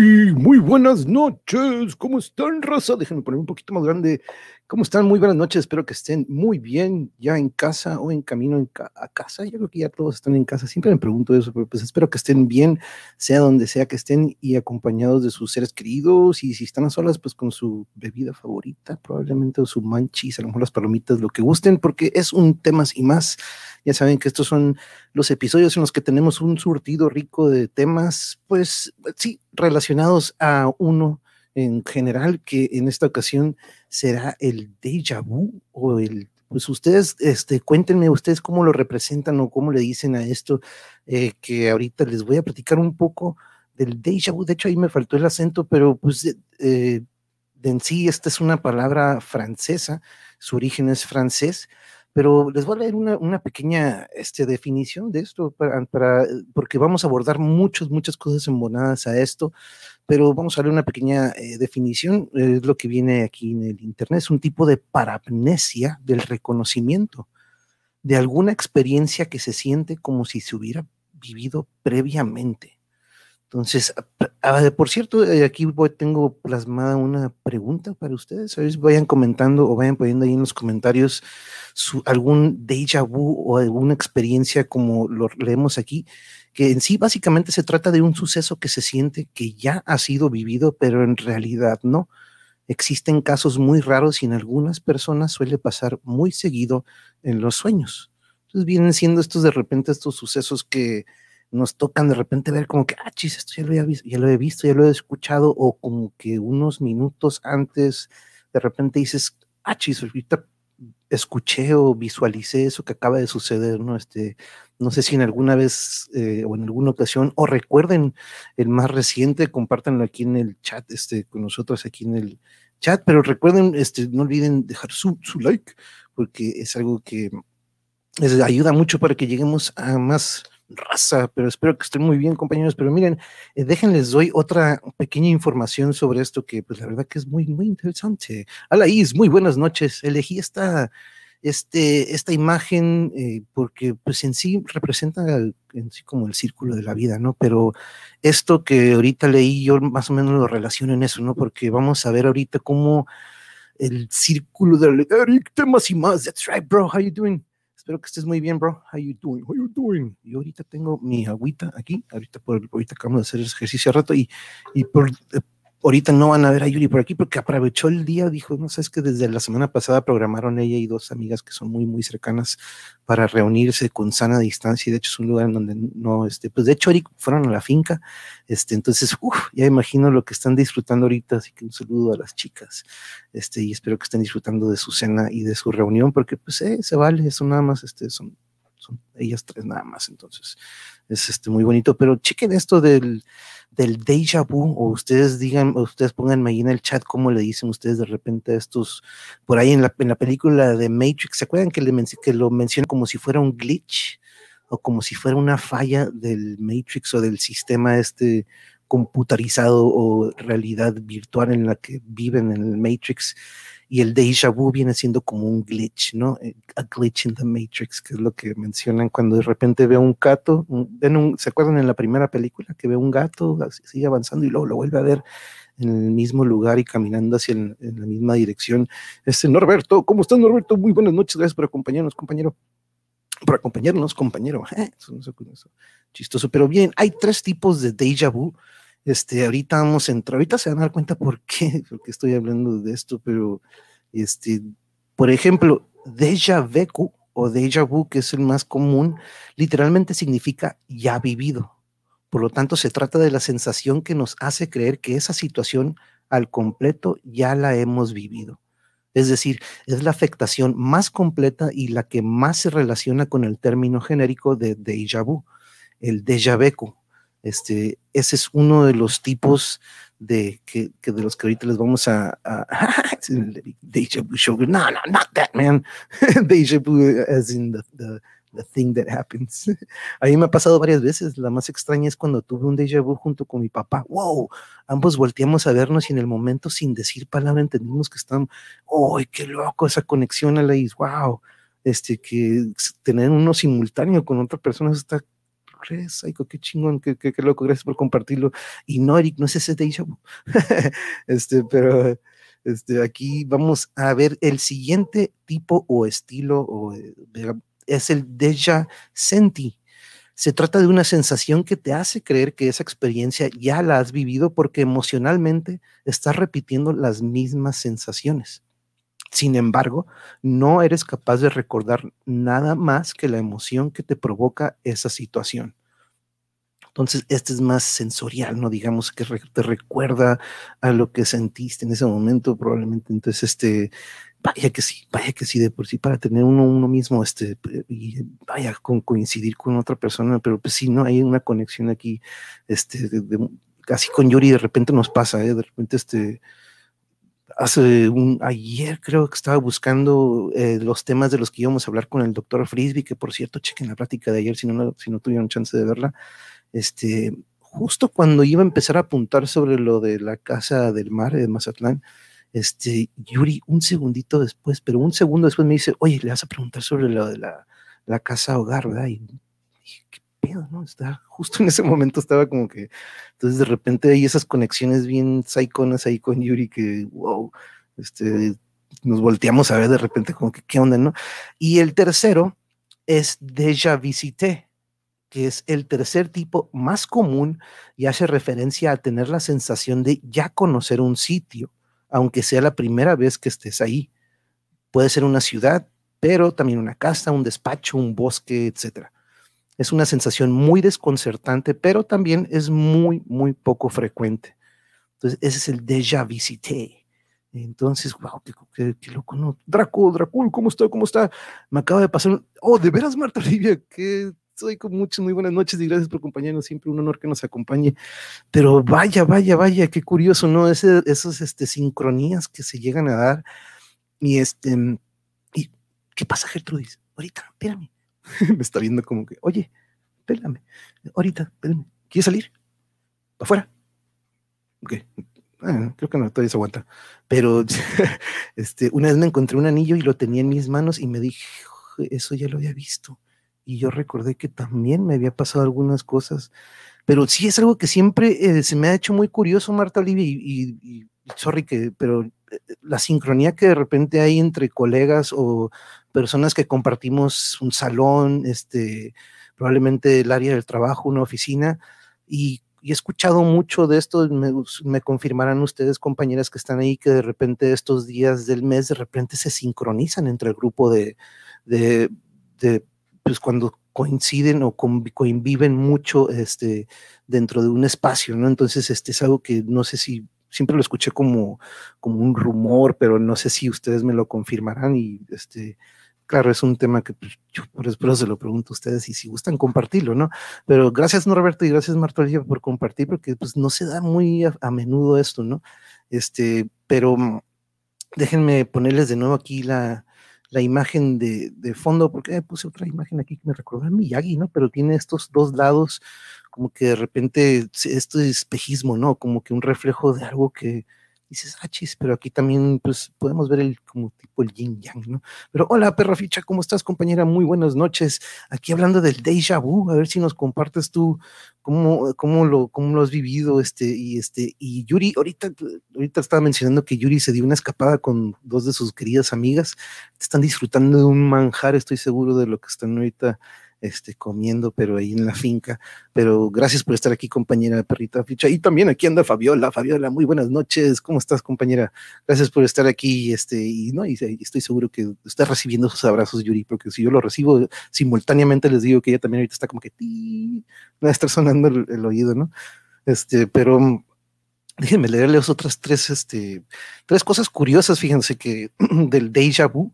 muy buenas noches. ¿Cómo están, raza? Déjenme poner un poquito más grande. ¿Cómo están? Muy buenas noches. Espero que estén muy bien ya en casa o en camino a casa. Yo creo que ya todos están en casa. Siempre me pregunto eso, pero pues espero que estén bien, sea donde sea que estén y acompañados de sus seres queridos. Y si están a solas, pues con su bebida favorita, probablemente o su manchis, a lo mejor las palomitas, lo que gusten, porque es un temas y más. Ya saben que estos son los episodios en los que tenemos un surtido rico de temas, pues sí, relacionados a uno en general, que en esta ocasión será el déjà vu o el, pues ustedes, este, cuéntenme ustedes cómo lo representan o cómo le dicen a esto, eh, que ahorita les voy a platicar un poco del déjà vu. De hecho, ahí me faltó el acento, pero pues eh, en sí esta es una palabra francesa, su origen es francés pero les voy a leer una, pequeña este, definición de esto, para, porque vamos a abordar muchas, muchas cosas embonadas a esto, pero vamos a leer una pequeña eh, definición, es lo que viene aquí en el Internet, es un tipo de parapnesia del reconocimiento de alguna experiencia que se siente como si se hubiera vivido previamente. Entonces, ah, por cierto, eh, aquí tengo plasmada una pregunta para ustedes. Vayan comentando o vayan poniendo ahí en los comentarios algún déjà vu o alguna experiencia como lo leemos aquí, que en sí básicamente se trata de un suceso que se siente que ya ha sido vivido, pero en realidad no. Existen casos muy raros y en algunas personas suele pasar muy seguido en los sueños. Entonces vienen siendo estos de repente estos sucesos que nos tocan de repente ver como que, ah, chis, esto ya lo, había visto, ya lo he visto, ya lo he escuchado, o como que unos minutos antes de repente dices, ah, chis, ahorita escuché o visualicé eso que acaba de suceder, ¿no? Este, no sé si en alguna vez eh, o en alguna ocasión, o recuerden el más reciente, compártanlo aquí en el chat, este, con nosotros aquí en el chat, pero recuerden, este, no olviden dejar su, su like, porque es algo que ayuda mucho para que lleguemos a más raza, pero espero que estén muy bien, compañeros. Pero miren, eh, déjenles doy otra pequeña información sobre esto que, pues, la verdad que es muy, muy interesante. Hola, Is, muy buenas noches. Elegí esta, este, esta imagen eh, porque, pues, en sí representa en sí como el círculo de la vida, ¿no? Pero esto que ahorita leí, yo más o menos lo relaciono en eso, ¿no? Porque vamos a ver ahorita cómo el círculo del Eric, temas y más. That's right, bro. How you doing? Espero que estés muy bien, bro. How you doing? How you doing? Yo ahorita tengo mi agüita aquí. Ahorita, por, ahorita acabamos de hacer ejercicio a rato y, y por, ahorita no van a ver a Yuri por aquí porque aprovechó el día, dijo, no sé, es que desde la semana pasada programaron ella y dos amigas que son muy, muy cercanas para reunirse con sana distancia y de hecho es un lugar en donde no, este, pues de hecho Eric fueron a la finca, este, entonces, uff, ya imagino lo que están disfrutando ahorita, así que un saludo a las chicas, este, y espero que estén disfrutando de su cena y de su reunión porque pues eh, se vale, eso nada más, este, son, son ellas tres nada más, entonces es este muy bonito, pero chequen esto del del déjà vu, o ustedes digan, o ustedes pónganme ahí en el chat cómo le dicen ustedes de repente a estos, por ahí en la, en la película de Matrix, ¿se acuerdan que, le que lo mencionan como si fuera un glitch? O como si fuera una falla del Matrix o del sistema este computarizado o realidad virtual en la que viven en el Matrix y el déjà vu viene siendo como un glitch, ¿no? Eh, a glitch in the Matrix, que es lo que mencionan cuando de repente ve un gato, ¿se acuerdan en la primera película que ve un gato, sigue avanzando y luego lo vuelve a ver en el mismo lugar y caminando hacia en la misma dirección? Este Norberto, ¿cómo estás Norberto? Muy buenas noches, gracias por acompañarnos, compañero. Por acompañarnos, compañero. chistoso, pero bien, hay tres tipos de déjà vu. Este, ahorita vamos a entrar, ahorita se van a dar cuenta por qué, porque estoy hablando de esto, pero este, por ejemplo, déjà vu o déjà vu, que es el más común, literalmente significa ya vivido. Por lo tanto, se trata de la sensación que nos hace creer que esa situación al completo ya la hemos vivido. Es decir, es la afectación más completa y la que más se relaciona con el término genérico de déjà vu, el déjà vu. Este, ese es uno de los tipos de que, que de los que ahorita les vamos a, a Deja vu show. No, no, not that man. Deja vu as in the, the, the, thing that happens. A mí me ha pasado varias veces. La más extraña es cuando tuve un déjà vu junto con mi papá. Wow, ambos volteamos a vernos y en el momento sin decir palabra entendimos que están, ¡ay, qué loco! Esa conexión a la wow. Este, que tener uno simultáneo con otra persona está crees, Psycho? Qué chingón, qué, loco, gracias por compartirlo. Y no, Eric, no es ese vu. este, pero este, aquí vamos a ver el siguiente tipo o estilo, o, eh, es el déjà senti. Se trata de una sensación que te hace creer que esa experiencia ya la has vivido porque emocionalmente estás repitiendo las mismas sensaciones. Sin embargo, no eres capaz de recordar nada más que la emoción que te provoca esa situación. Entonces, este es más sensorial, ¿no? Digamos que te recuerda a lo que sentiste en ese momento, probablemente. Entonces, este, vaya que sí, vaya que sí, de por sí, para tener uno, uno mismo, este, y vaya con coincidir con otra persona, pero pues sí, ¿no? Hay una conexión aquí, este, de, con Yuri de repente nos pasa, ¿eh? De repente, este, hace un, ayer creo que estaba buscando eh, los temas de los que íbamos a hablar con el doctor Frisby, que por cierto, chequen la plática de ayer si no, si no tuvieron chance de verla. Este, justo cuando iba a empezar a apuntar sobre lo de la casa del mar de Mazatlán, este, Yuri, un segundito después, pero un segundo después me dice, oye, le vas a preguntar sobre lo de la, la casa hogar, ¿verdad? Y dije, ¿qué pedo, no? Está, justo en ese momento estaba como que, entonces de repente hay esas conexiones bien psiconas ahí con Yuri que, wow, este, nos volteamos a ver de repente como que, ¿qué onda, no? Y el tercero es Deja Visité, que es el tercer tipo más común y hace referencia a tener la sensación de ya conocer un sitio aunque sea la primera vez que estés ahí. Puede ser una ciudad, pero también una casa, un despacho, un bosque, etc. Es una sensación muy desconcertante, pero también es muy, muy poco frecuente. Entonces, ese es el déjà visité. Entonces, wow, qué, loco, ¿no? Draco, Dracul, ¿cómo está? ¿Cómo está? Me acaba de pasar. Oh, de veras, Marta Olivia, qué Estoy con muchas muy buenas noches y gracias por acompañarnos. Siempre un honor que nos acompañe. Pero vaya, vaya, vaya, qué curioso, ¿no? Ese, esos este, sincronías que se llegan a dar. Y este, y, ¿qué pasa, Gertrudis? Ahorita, espérame. Me está viendo como que, oye, espérame. Ahorita, espérame. ¿Quieres salir? ¿Para afuera? Ok. creo que no, todavía se aguanta. Pero este, una vez me encontré un anillo y lo tenía en mis manos y me dije, eso ya lo había visto y yo recordé que también me había pasado algunas cosas, pero sí es algo que siempre eh, se me ha hecho muy curioso, Marta Olivia, y, sorry que, pero eh, la sincronía que de repente hay entre colegas o personas que compartimos un salón, este, probablemente el área del trabajo, una oficina, y, he escuchado mucho de esto, me, me, confirmarán ustedes, compañeras que están ahí, que de repente estos días del mes, de repente se sincronizan entre el grupo de, de, de pues cuando coinciden o conviven mucho este, dentro de un espacio, ¿no? Entonces, este es algo que no sé si siempre lo escuché como, como un rumor, pero no sé si ustedes me lo confirmarán y este, claro, es un tema que pues, yo por eso se lo pregunto a ustedes y si gustan compartirlo, ¿no? Pero gracias Norberto y gracias Marta por compartir, porque pues no se da muy a, menudo esto, ¿no? Este, pero mm, déjenme ponerles de nuevo aquí la, la imagen de, de, fondo, porque puse otra imagen aquí que me recordó a Miyagi, ¿no? Pero tiene estos dos lados, como que de repente, este espejismo, ¿no? Como que un reflejo de algo que, dices, ah, chis, pero aquí también pues podemos ver el como tipo el yin yang, ¿no? Pero hola, perra ficha, ¿cómo estás, compañera? Muy buenas noches. Aquí hablando del déjà vu, a ver si nos compartes tú cómo, cómo lo, cómo lo has vivido, este, y este, y Yuri, ahorita, ahorita estaba mencionando que Yuri se dio una escapada con dos de sus queridas amigas, están disfrutando de un manjar, estoy seguro de lo que están ahorita este, comiendo, pero ahí en la finca. Pero gracias por estar aquí, compañera Perrita Ficha. Y también aquí anda Fabiola. Fabiola, muy buenas noches. ¿Cómo estás, compañera? Gracias por estar aquí. Este, y no, y, estoy seguro que está recibiendo sus abrazos, Yuri, porque si yo lo recibo simultáneamente, les digo que ella también ahorita está como que va a estar sonando el, oído, ¿no? Este, pero déjenme leerles otras tres, este, tres cosas curiosas, fíjense que del déjà vu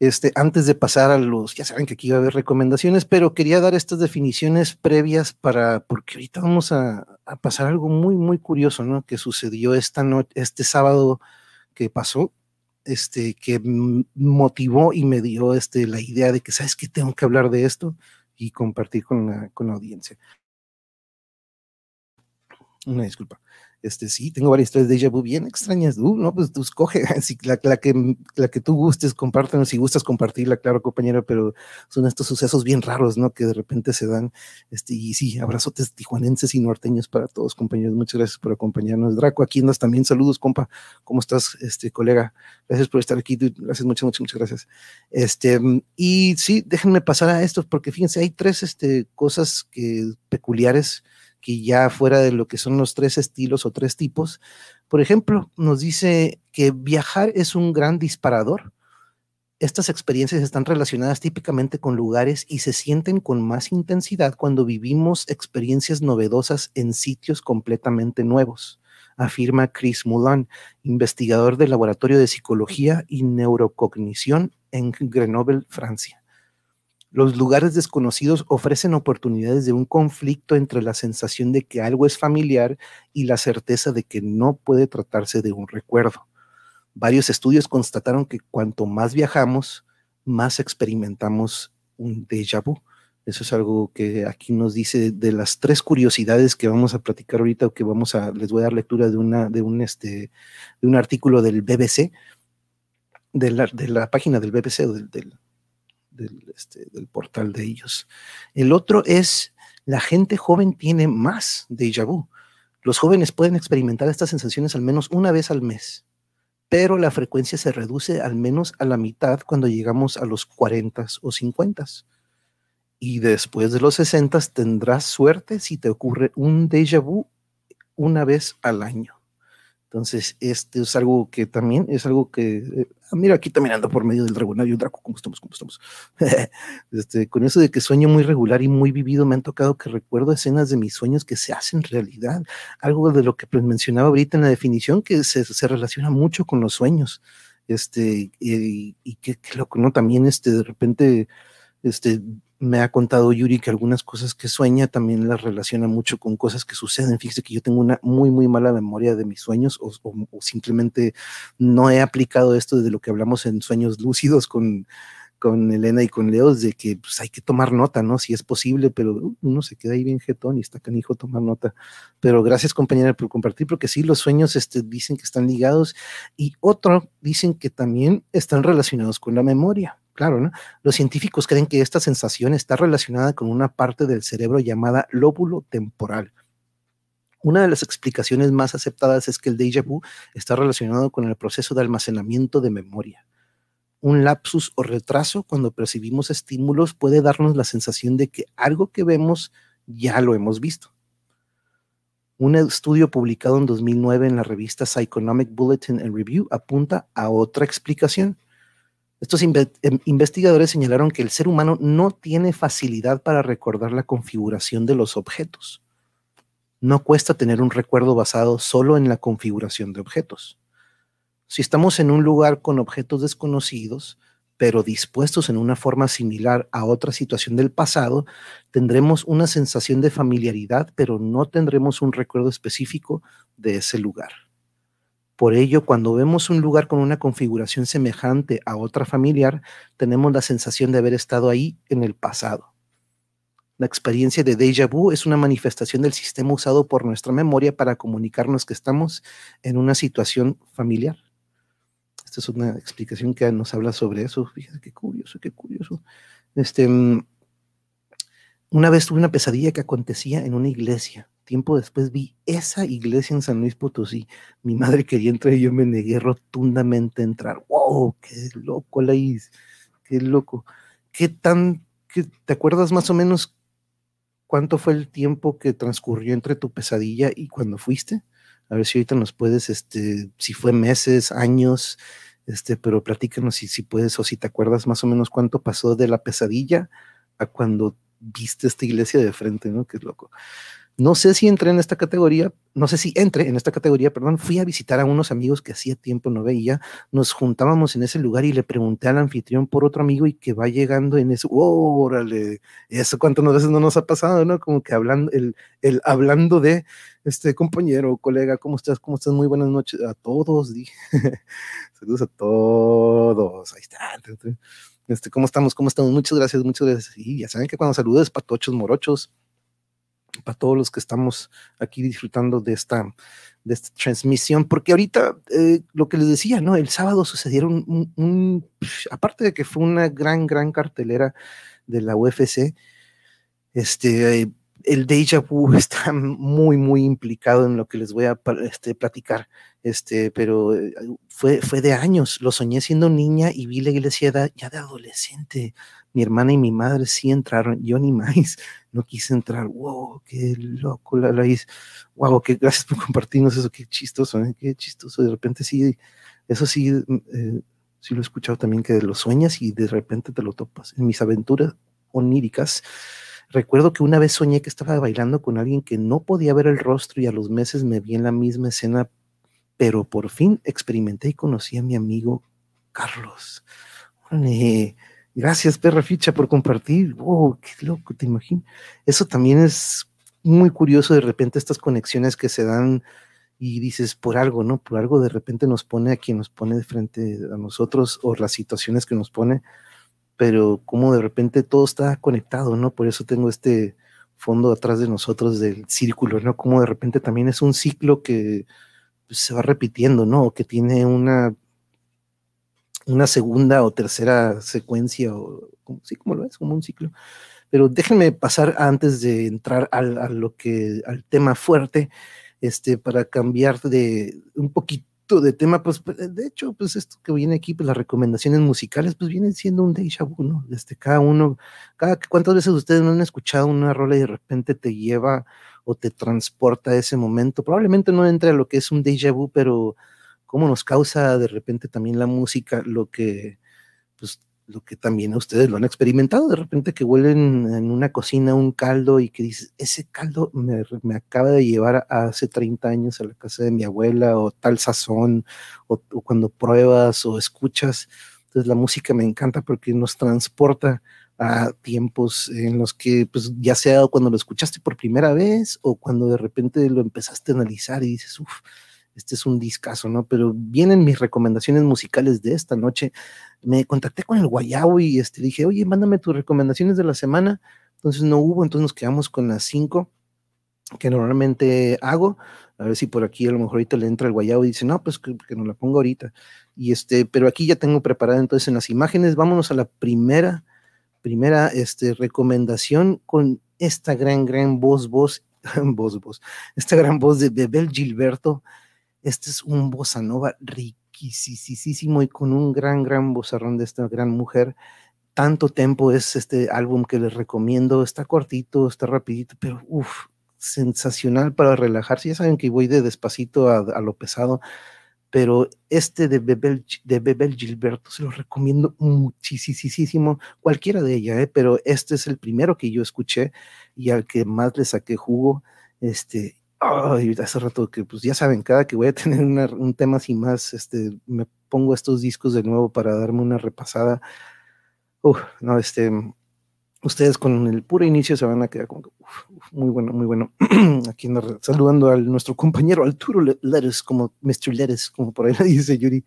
este, antes de pasar a los, ya saben que aquí va a haber recomendaciones, pero quería dar estas definiciones previas para, porque ahorita vamos a, pasar algo muy, muy curioso, ¿no? Que sucedió esta noche, este sábado que pasó, este, que motivó y me dio este, la idea de que, ¿sabes qué? Tengo que hablar de esto y compartir con la, con la audiencia. Una disculpa. Este, sí, tengo varias historias de déjà vu bien extrañas. Uh, no, pues tú escoge, la, la, que, la que tú gustes, compártenos si gustas compartirla, claro, compañero, pero son estos sucesos bien raros, ¿no? Que de repente se dan. Este, y sí, abrazotes tijuanenses y norteños para todos, compañeros. Muchas gracias por acompañarnos. Draco, aquí andas también. Saludos, compa. ¿Cómo estás, este colega? Gracias por estar aquí. Gracias, muchas, muchas, muchas gracias. Este, y sí, déjenme pasar a esto, porque fíjense, hay tres este, cosas que, peculiares que ya fuera de lo que son los tres estilos o tres tipos. Por ejemplo, nos dice que viajar es un gran disparador. Estas experiencias están relacionadas típicamente con lugares y se sienten con más intensidad cuando vivimos experiencias novedosas en sitios completamente nuevos, afirma Chris Mulan, investigador del Laboratorio de Psicología y Neurocognición en Grenoble, Francia. Los lugares desconocidos ofrecen oportunidades de un conflicto entre la sensación de que algo es familiar y la certeza de que no puede tratarse de un recuerdo. Varios estudios constataron que cuanto más viajamos, más experimentamos un déjà vu. Eso es algo que aquí nos dice de las tres curiosidades que vamos a platicar ahorita o que vamos a les voy a dar lectura de una de un este de un artículo del BBC de la, de la página del BBC o del, del, este, del, portal de ellos. El otro es, la gente joven tiene más déjà vu. Los jóvenes pueden experimentar estas sensaciones al menos una vez al mes, pero la frecuencia se reduce al menos a la mitad cuando llegamos a los 40 o 50. Y después de los 60 tendrás suerte si te ocurre un déjà vu una vez al año. Entonces, este es algo que también es algo que, eh, ah, mira, aquí también ando por medio del Dragonario Draco, ¿cómo estamos? ¿Cómo estamos? este, con eso de que sueño muy regular y muy vivido, me han tocado que recuerdo escenas de mis sueños que se hacen realidad. Algo de lo que pues, mencionaba ahorita en la definición, que se, se relaciona mucho con los sueños. Este, y, y que, que, loco, ¿no? También, este, de repente, este, me ha contado Yuri que algunas cosas que sueña también las relaciona mucho con cosas que suceden. Fíjese que yo tengo una muy, muy mala memoria de mis sueños o, o, simplemente no he aplicado esto de lo que hablamos en sueños lúcidos con, con Elena y con Leos, de que pues, hay que tomar nota, ¿no? Si es posible, pero uno se queda ahí bien jetón y está canijo tomar nota. Pero gracias, compañera, por compartir, porque sí, los sueños este, dicen que están ligados y otro dicen que también están relacionados con la memoria. Claro, ¿no? Los científicos creen que esta sensación está relacionada con una parte del cerebro llamada lóbulo temporal. Una de las explicaciones más aceptadas es que el déjà vu está relacionado con el proceso de almacenamiento de memoria. Un lapsus o retraso cuando percibimos estímulos puede darnos la sensación de que algo que vemos ya lo hemos visto. Un estudio publicado en 2009 en la revista Psychonomic Bulletin and Review apunta a otra explicación estos em, investigadores señalaron que el ser humano no tiene facilidad para recordar la configuración de los objetos. No cuesta tener un recuerdo basado solo en la configuración de objetos. Si estamos en un lugar con objetos desconocidos, pero dispuestos en una forma similar a otra situación del pasado, tendremos una sensación de familiaridad, pero no tendremos un recuerdo específico de ese lugar. Por ello, cuando vemos un lugar con una configuración semejante a otra familiar, tenemos la sensación de haber estado ahí en el pasado. La experiencia de déjà vu es una manifestación del sistema usado por nuestra memoria para comunicarnos que estamos en una situación familiar. Esta es una explicación que nos habla sobre eso. Fíjate qué curioso, qué curioso. Este, mm, una vez tuve una pesadilla que acontecía en una iglesia Tiempo después vi esa iglesia en San Luis Potosí. Mi madre quería entrar y yo me negué rotundamente a entrar. ¡Wow! ¡Qué loco, Laís! ¡Qué loco! ¿Qué tan... Qué, ¿Te acuerdas más o menos cuánto fue el tiempo que transcurrió entre tu pesadilla y cuando fuiste? A ver si ahorita nos puedes, este, si fue meses, años, este, pero platícanos si, si puedes o si te acuerdas más o menos cuánto pasó de la pesadilla a cuando viste esta iglesia de frente, ¿no? Qué loco. No sé si entré en esta categoría, no sé si entré en esta categoría, perdón, fui a visitar a unos amigos que hacía tiempo no veía, nos juntábamos en ese lugar y le pregunté al anfitrión por otro amigo y que va llegando en eso, órale, eso cuántas veces no nos ha pasado, ¿no? Como que hablando, el, el hablando de, este compañero, colega, ¿cómo estás? ¿Cómo estás? Muy buenas noches a todos. Saludos a todos, ahí está. Este, ¿Cómo estamos? ¿Cómo estamos? Muchas gracias, muchas gracias. Y ya saben que cuando saludo es patochos morochos para todos los que estamos aquí disfrutando de esta, de esta transmisión, porque ahorita eh, lo que les decía, ¿no? El sábado sucedieron un, aparte de que fue una gran, gran cartelera de la UFC, este, el déjà vu está muy, muy implicado en lo que les voy a este, platicar, este, pero eh, fue, fue de años, lo soñé siendo niña y vi la iglesia ya de adolescente, mi hermana y mi madre sí entraron, yo ni más, no quise entrar, wow, qué loco la, hice, wow, qué gracias por compartirnos eso, qué chistoso, ¿eh? qué chistoso, de repente sí, eso sí, mm, eh, sí lo he escuchado también, que lo sueñas y de repente te lo topas, en mis aventuras oníricas, Recuerdo que una vez soñé que estaba bailando con alguien que no podía ver el rostro y a los meses me vi en la misma escena, pero por fin experimenté y conocí a mi amigo Carlos. Gracias, perra ficha, por compartir. Oh, qué loco, te imagino. Eso también es muy curioso de repente estas conexiones que se dan y dices por algo, ¿no? Por algo de repente nos pone a quien nos pone de frente a nosotros o las situaciones que nos pone pero como de repente todo está conectado, ¿no? Por eso tengo este fondo atrás de nosotros del círculo, ¿no? Como de repente también es un ciclo que pues, se va repitiendo, ¿no? Que tiene una, una segunda o tercera secuencia, o sí, como lo es, como un ciclo. Pero déjenme pasar antes de entrar al, lo que, al tema fuerte, este, para cambiar de un poquito de tema, pues, pues de hecho, pues esto que viene aquí, pues las recomendaciones musicales, pues vienen siendo un déjà vu, ¿no? Desde cada uno, cada cuántas veces ustedes no han escuchado una rola y de repente te lleva o te transporta a ese momento. Probablemente no entre a lo que es un déjà vu, pero cómo nos causa de repente también la música lo que, pues, lo que también ustedes lo han experimentado, de repente que huelen en una cocina un caldo y que dices, ese caldo me, me acaba de llevar hace 30 años a la casa de mi abuela o tal sazón, o, cuando pruebas o escuchas. Entonces la música me encanta porque nos transporta a tiempos en los que, pues ya sea cuando lo escuchaste por primera vez o cuando de repente lo empezaste a analizar y dices, uff, este es un discazo, ¿no? Pero vienen mis recomendaciones musicales de esta noche. Me contacté con el Guayabo y este, dije, oye, mándame tus recomendaciones de la semana. Entonces no hubo, entonces nos quedamos con las cinco que normalmente hago. A ver si por aquí a lo mejor ahorita le entra el Guayabo y dice, no, pues que, que no la pongo ahorita. Y este, pero aquí ya tengo preparada entonces en las imágenes. Vámonos a la primera, primera este, recomendación con esta gran, gran voz, voz, voz, voz, esta gran voz de Bebel Gilberto este es un bossa nova riquísimo y con un gran, gran bozarrón de esta gran mujer. Tanto tiempo es este álbum que les recomiendo. Está cortito, está rapidito, pero uff, sensacional para relajarse. Ya saben que voy de despacito a, lo pesado, pero este de Bebel, de Bebel Gilberto se lo recomiendo muchísimo, cualquiera de ella, ¿eh? pero este es el primero que yo escuché y al que más le saqué jugo. Este, Ay, hace rato que, pues ya saben, cada que voy a tener un tema así más, este, me pongo estos discos de nuevo para darme una repasada. Uf, no, este, ustedes con el puro inicio se van a quedar como, muy bueno, muy bueno. Aquí saludando a nuestro compañero Arturo Leres, como Mr. Leres, como por ahí le dice Yuri.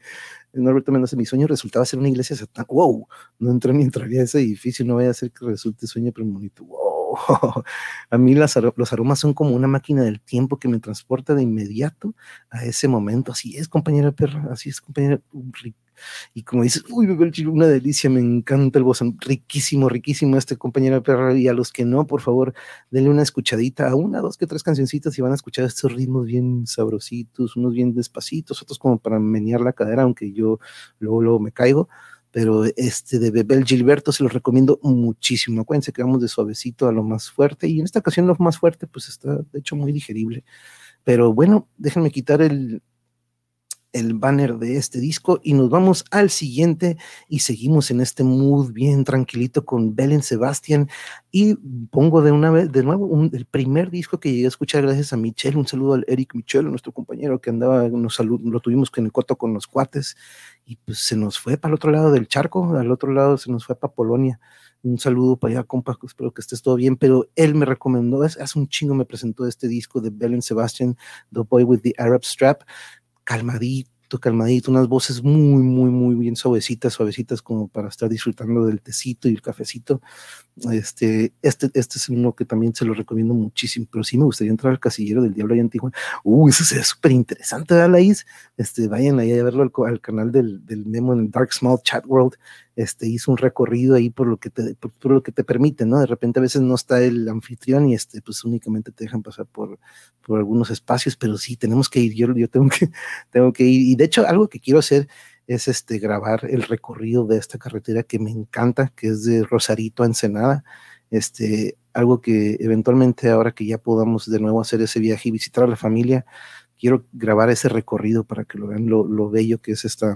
Norberto Mendoza, mi sueño resultaba ser una iglesia satánica. Wow, no entré ni entraría a ese edificio, no vaya a ser que resulte sueño premonito. Wow a mí los aromas son como una máquina del tiempo que me transporta de inmediato a ese momento. Así es, compañera perra, así es, compañera. Y como dices, uy, una delicia, me encanta el bozón, riquísimo, riquísimo este compañera perra. Y a los que no, por favor, denle una escuchadita a una, dos, que tres cancioncitas y van a escuchar estos ritmos bien sabrositos, unos bien despacitos, otros como para menear la cadera, aunque yo luego, luego me caigo pero este de Bebel Gilberto se los recomiendo muchísimo. Acuérdense que vamos de suavecito a lo más fuerte y en esta ocasión lo más fuerte pues está de hecho muy digerible. Pero bueno, déjenme quitar el, el banner de este disco y nos vamos al siguiente y seguimos en este mood bien tranquilito con Belen Sebastian y pongo de una vez de nuevo el primer disco que llegué a escuchar gracias a Michelle, un saludo al Eric Michel, nuestro compañero que andaba, nos lo tuvimos con el coto con los cuates y pues se nos fue para el otro lado del charco, al otro lado se nos fue para Polonia. Un saludo para allá, compa, espero que estés todo bien, pero él me recomendó, hace un chingo me presentó este disco de Belen Sebastian, The Boy with the Arab Strap, calmadito, calmadito, unas voces muy, muy, muy bien suavecitas, suavecitas, como para estar disfrutando del tecito y el cafecito. Este, este, este es uno que también se lo recomiendo muchísimo, pero sí me gustaría entrar al casillero del Diablo allá en Tijuana. Uh, eso es súper interesante, ¿verdad, Este, vayan ahí a verlo al, canal del, del, Memo en el Dark Small Chat World. Este, hizo un recorrido ahí por lo que te, por, lo que te permite, ¿no? De repente a veces no está el anfitrión y este, pues únicamente te dejan pasar por, por algunos espacios, pero sí, tenemos que ir, yo, yo tengo que, tengo que ir. Y de hecho, algo que quiero hacer es este, grabar el recorrido de esta carretera que me encanta, que es de Rosarito a Ensenada. Este, algo que eventualmente ahora que ya podamos de nuevo hacer ese viaje y visitar a la familia, quiero grabar ese recorrido para que lo vean lo, bello que es esta,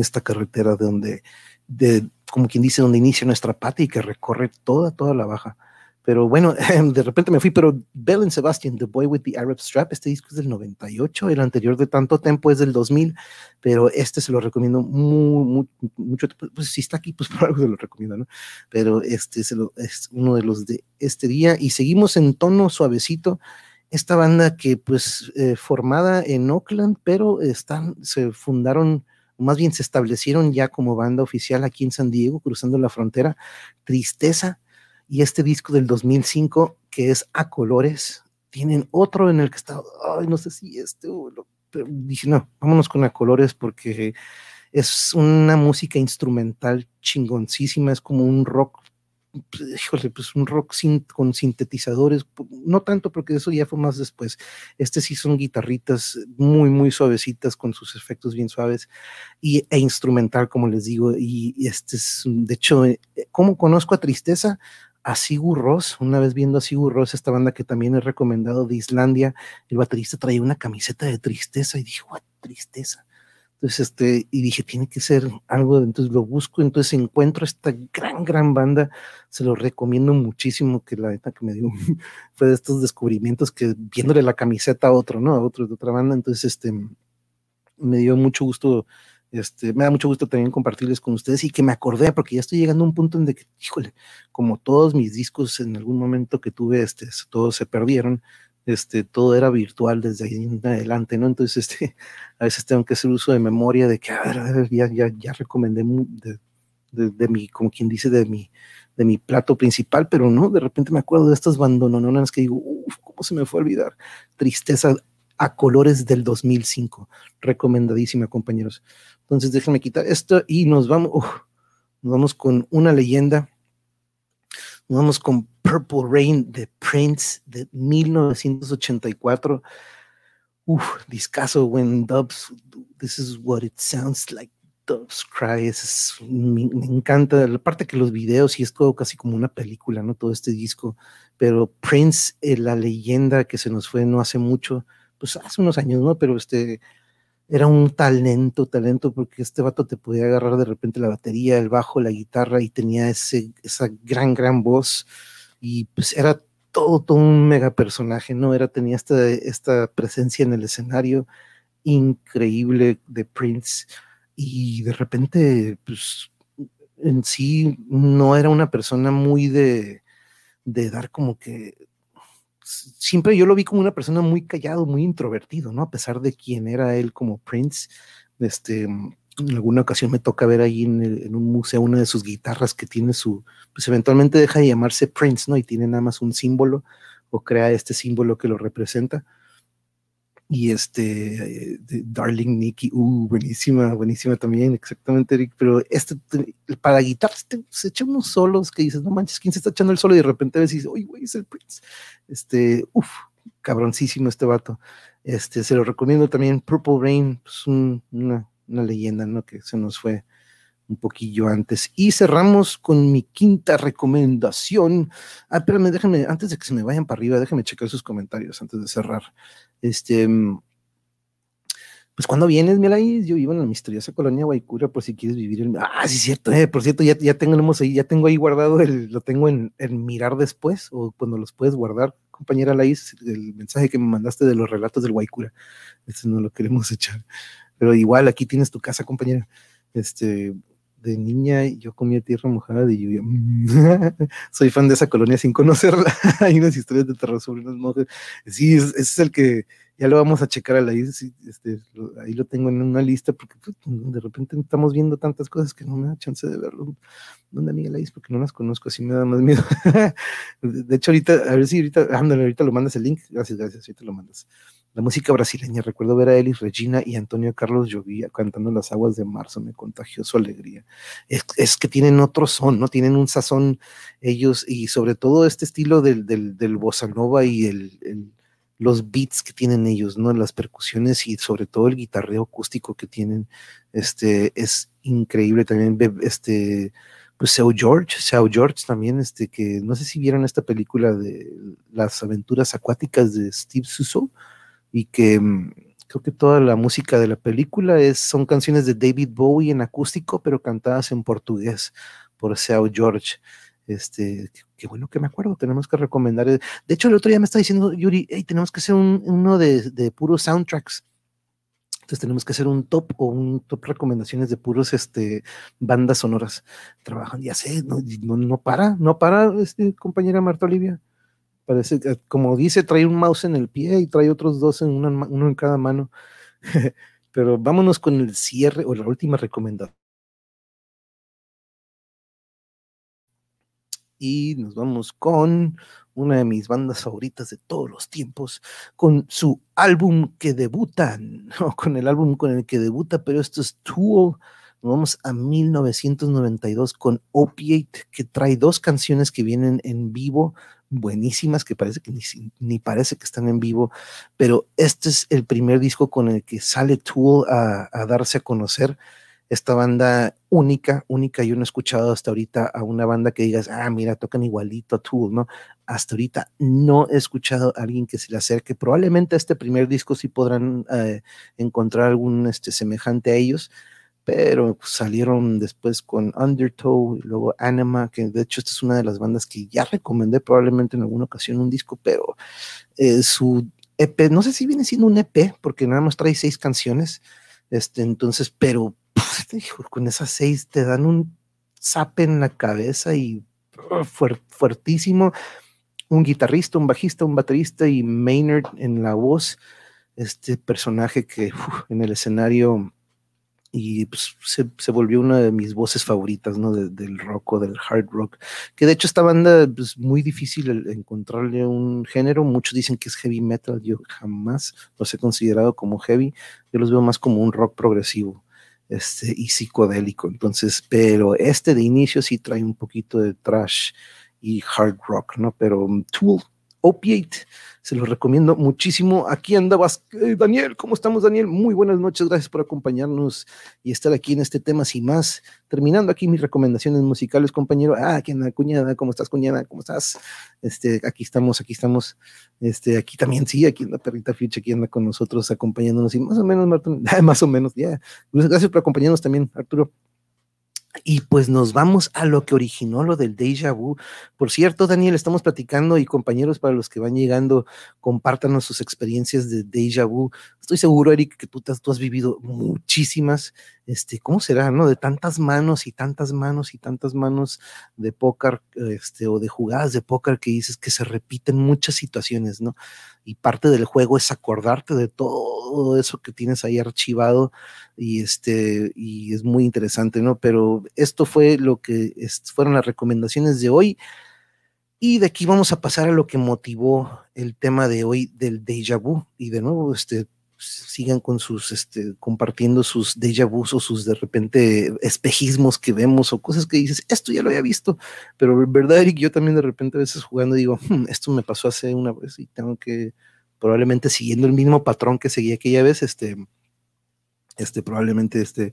esta carretera de donde, de, como quien dice, donde inicia nuestra pata y que recorre toda, toda la baja. Pero bueno, de repente me fui, pero Bell and Sebastian, The Boy with the Arab Strap, este disco es del 98, el anterior de tanto tiempo es del 2000, pero este se lo recomiendo muy, muy mucho, pues si está aquí, pues por algo se lo recomiendo, ¿no? Pero este se lo, es uno de los de este día y seguimos en tono suavecito. Esta banda que pues eh, formada en Oakland, pero están, se fundaron, más bien se establecieron ya como banda oficial aquí en San Diego, cruzando la frontera. Tristeza, y este disco del 2005, que es A Colores, tienen otro en el que está, ay, no sé si este, pero dije, no, vámonos con A Colores porque es una música instrumental chingoncísima, es como un rock, híjole, pues un rock sin, con sintetizadores, no tanto porque eso ya fue más después, este sí son guitarritas muy, muy suavecitas con sus efectos bien suaves y, e instrumental, como les digo, y, y este es, de hecho, eh, ¿cómo conozco a Tristeza? a Sigur Ross, una vez viendo a Sigur Ross, esta banda que también he recomendado de Islandia, el baterista traía una camiseta de tristeza y dije, what, tristeza. Entonces, este, y dije, tiene que ser algo, entonces lo busco, entonces encuentro esta gran, gran banda, se lo recomiendo muchísimo, que la neta que me dio, fue de estos descubrimientos que viéndole la camiseta a otro, ¿no? A otro de otra banda, entonces, este, me dio mucho gusto este, me da mucho gusto también compartirles con ustedes y que me acordé, porque ya estoy llegando a un punto en de que, híjole, como todos mis discos en algún momento que tuve, este, todos se perdieron, este, todo era virtual desde ahí en adelante, ¿no? Entonces, este, a veces tengo que hacer uso de memoria de que, a ver, a ver ya, recomendé de, mi, como quien dice, de mi, plato principal, pero no, de repente me acuerdo de estas bandononas que digo, uff, ¿cómo se me fue a olvidar? Tristeza a colores del 2005. Recomendadísima, compañeros. Entonces déjenme quitar esto y nos vamos, nos vamos con una leyenda. Vamos con Purple Rain de Prince de 1984. Uf, discaso when doves, this is what it sounds like. Doves Cry, me, encanta, la parte que los videos y es todo casi como una película, ¿no? Todo este disco, pero Prince, eh, la leyenda que se nos fue no hace mucho, pues hace unos años, ¿no? Pero este, era un talento, talento, porque este vato te podía agarrar de repente la batería, el bajo, la guitarra y tenía ese, esa gran, gran voz y pues era todo, todo un mega personaje, ¿no? Era, tenía esta, esta presencia en el escenario increíble de Prince y de repente, pues en sí no era una persona muy de, de dar como que siempre yo lo vi como una persona muy callado, muy introvertido, ¿no? A pesar de quién era él como Prince. Este, en alguna ocasión me toca ver ahí en, un museo una de sus guitarras que tiene su, pues eventualmente deja de llamarse Prince, ¿no? Y tiene nada más un símbolo o crea este símbolo que lo representa y este Darling Nikki, uh, buenísima, buenísima también, exactamente, Eric, pero este para guitarra se echa unos solos que dices, no manches, ¿quién se está echando el solo? Y de repente ves y dices, oye, güey, es el Prince. Este, uff, cabroncísimo este vato. Este, se lo recomiendo también, Purple Rain, pues una, una leyenda, ¿no? Que se nos fue un poquillo antes. Y cerramos con mi quinta recomendación. Ah, espérame, déjenme, antes de que se me vayan para arriba, déjenme checar sus comentarios antes de cerrar. Este, pues cuando vienes, Melay, yo vivo en la misteriosa colonia Guaycura, por si quieres vivir el... Ah, sí, cierto, eh, por cierto, ya, ya ahí, ya tengo ahí guardado, el, lo tengo en, mirar después, o cuando los puedes guardar, compañera Laís, el mensaje que me mandaste de los relatos del Guaycura. Este no lo queremos echar. Pero igual, aquí tienes tu casa, compañera. Este, de niña yo comía tierra mojada de lluvia. Soy fan de esa colonia sin conocerla. Hay unas historias de terror sobre unas monjas. Sí, ese es, el que ya lo vamos a checar a la este, ahí lo tengo en una lista porque pues, de repente estamos viendo tantas cosas que no me da chance de verlo. ¿Dónde amiga la Porque no las conozco, así me da más miedo. de hecho, ahorita, a ver si ahorita, ándale, ahorita lo mandas el link. Gracias, gracias, ahorita lo mandas. La música brasileña, recuerdo ver a Elis Regina y Antonio Carlos Llovía cantando Las aguas de marzo, me contagió su alegría. Es, que tienen otro son, ¿no? Tienen un sazón ellos y sobre todo este estilo del, del, bossa nova y el, los beats que tienen ellos, ¿no? Las percusiones y sobre todo el guitarreo acústico que tienen, este, es increíble también, este, pues Seu George, Seu George también, este, que no sé si vieron esta película de las aventuras acuáticas de Steve Suso, y que mm, creo que toda la música de la película es, son canciones de David Bowie en acústico, pero cantadas en portugués por Seu George. Este, qué bueno que me acuerdo, tenemos que recomendar. De hecho, el otro día me está diciendo Yuri, hey, tenemos que hacer un, uno de, de puros soundtracks. Entonces tenemos que hacer un top o un top recomendaciones de puros este, bandas sonoras. Trabajan, ya sé, no, no, no para, no para, este, compañera Marta Olivia. Parece que, como dice, trae un mouse en el pie y trae otros dos en una, uno en cada mano. Pero vámonos con el cierre o la última recomendación. Y nos vamos con una de mis bandas favoritas de todos los tiempos, con su álbum que debutan, o con el álbum con el que debuta, pero esto es Tool. Nos vamos a 1992 con Opiate, que trae dos canciones que vienen en vivo buenísimas que parece que ni, parece que están en vivo, pero este es el primer disco con el que sale Tool a, darse a conocer. Esta banda única, única, yo no he escuchado hasta ahorita a una banda que digas, ah, mira, tocan igualito a Tool, ¿no? Hasta ahorita no he escuchado a alguien que se le acerque. Probablemente a este primer disco sí podrán eh, encontrar algún este, semejante a ellos, pero salieron después con Undertow y luego Anima, que de hecho esta es una de las bandas que ya recomendé probablemente en alguna ocasión un disco, pero eh, su EP, no sé si viene siendo un EP, porque nada más trae seis canciones, este, entonces, pero con esas seis te dan un zap en la cabeza y fuertísimo, un guitarrista, un bajista, un baterista y Maynard en la voz, este personaje que en el escenario y pues, se, volvió una de mis voces favoritas, ¿no? del rock o del hard rock, que de hecho esta banda es pues, muy difícil encontrarle un género, muchos dicen que es heavy metal, yo jamás los he considerado como heavy, yo los veo más como un rock progresivo. Este, y psicodélico, entonces, pero este de inicio sí trae un poquito de trash y hard rock, ¿no? Pero Tool, Opiate, se los recomiendo muchísimo. Aquí andabas, eh, Daniel, ¿cómo estamos, Daniel? Muy buenas noches, gracias por acompañarnos y estar aquí en este tema sin más. Terminando aquí mis recomendaciones musicales, compañero. Ah, aquí anda, cuñada, ¿cómo estás, cuñada? ¿Cómo estás? Este, aquí estamos, aquí estamos. Este, aquí también, sí, aquí anda Perrita Future, aquí anda con nosotros acompañándonos y más o menos, Martín, más o menos, ya. Gracias por acompañarnos también, Arturo. Y pues nos vamos a lo que originó lo del déjà vu. Por cierto, Daniel, estamos platicando y compañeros para los que van llegando, compártanos sus experiencias de déjà vu. Estoy seguro, Eric, que tú, tú has vivido muchísimas este, ¿cómo será, no? De tantas manos y tantas manos y tantas manos de póker, este, o de jugadas de póker que dices que se repiten muchas situaciones, ¿no? Y parte del juego es acordarte de todo eso que tienes ahí archivado y este, y es muy interesante, ¿no? Pero esto fue lo que fueron las recomendaciones de hoy. Y de aquí vamos a pasar a lo que motivó el tema de hoy del déjà vu. Y de nuevo, este, sigan con sus, este, compartiendo sus déjà vus o sus de repente espejismos que vemos o cosas que dices, esto ya lo había visto, pero verdad, Eric, yo también de repente a veces jugando digo, hmm, esto me pasó hace una vez y tengo que, probablemente siguiendo el mismo patrón que seguí aquella vez, este, este, probablemente, este,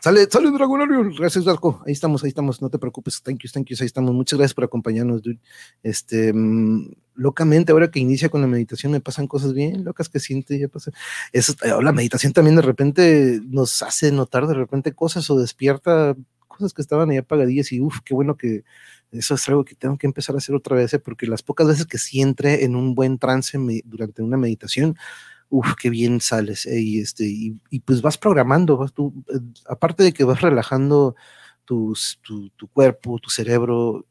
sale, sale Dragonario, gracias Darko, ahí estamos, ahí estamos, no te preocupes, thank you, thank you, ahí estamos, muchas gracias por acompañarnos, dude. Este, mm, locamente, ahora que inicia con la meditación, me pasan cosas bien locas que siente, ya pasa, eso, eh, la meditación también de repente nos hace notar de repente cosas o despierta cosas que estaban ahí apagadillas y uff, qué bueno que eso es algo que tengo que empezar a hacer otra vez, eh, porque las pocas veces que sí entré en un buen trance durante una meditación, Uf, qué bien sales, eh, y, este, y, pues vas programando, eh, aparte de que vas relajando tu, tu, cuerpo, tu cerebro,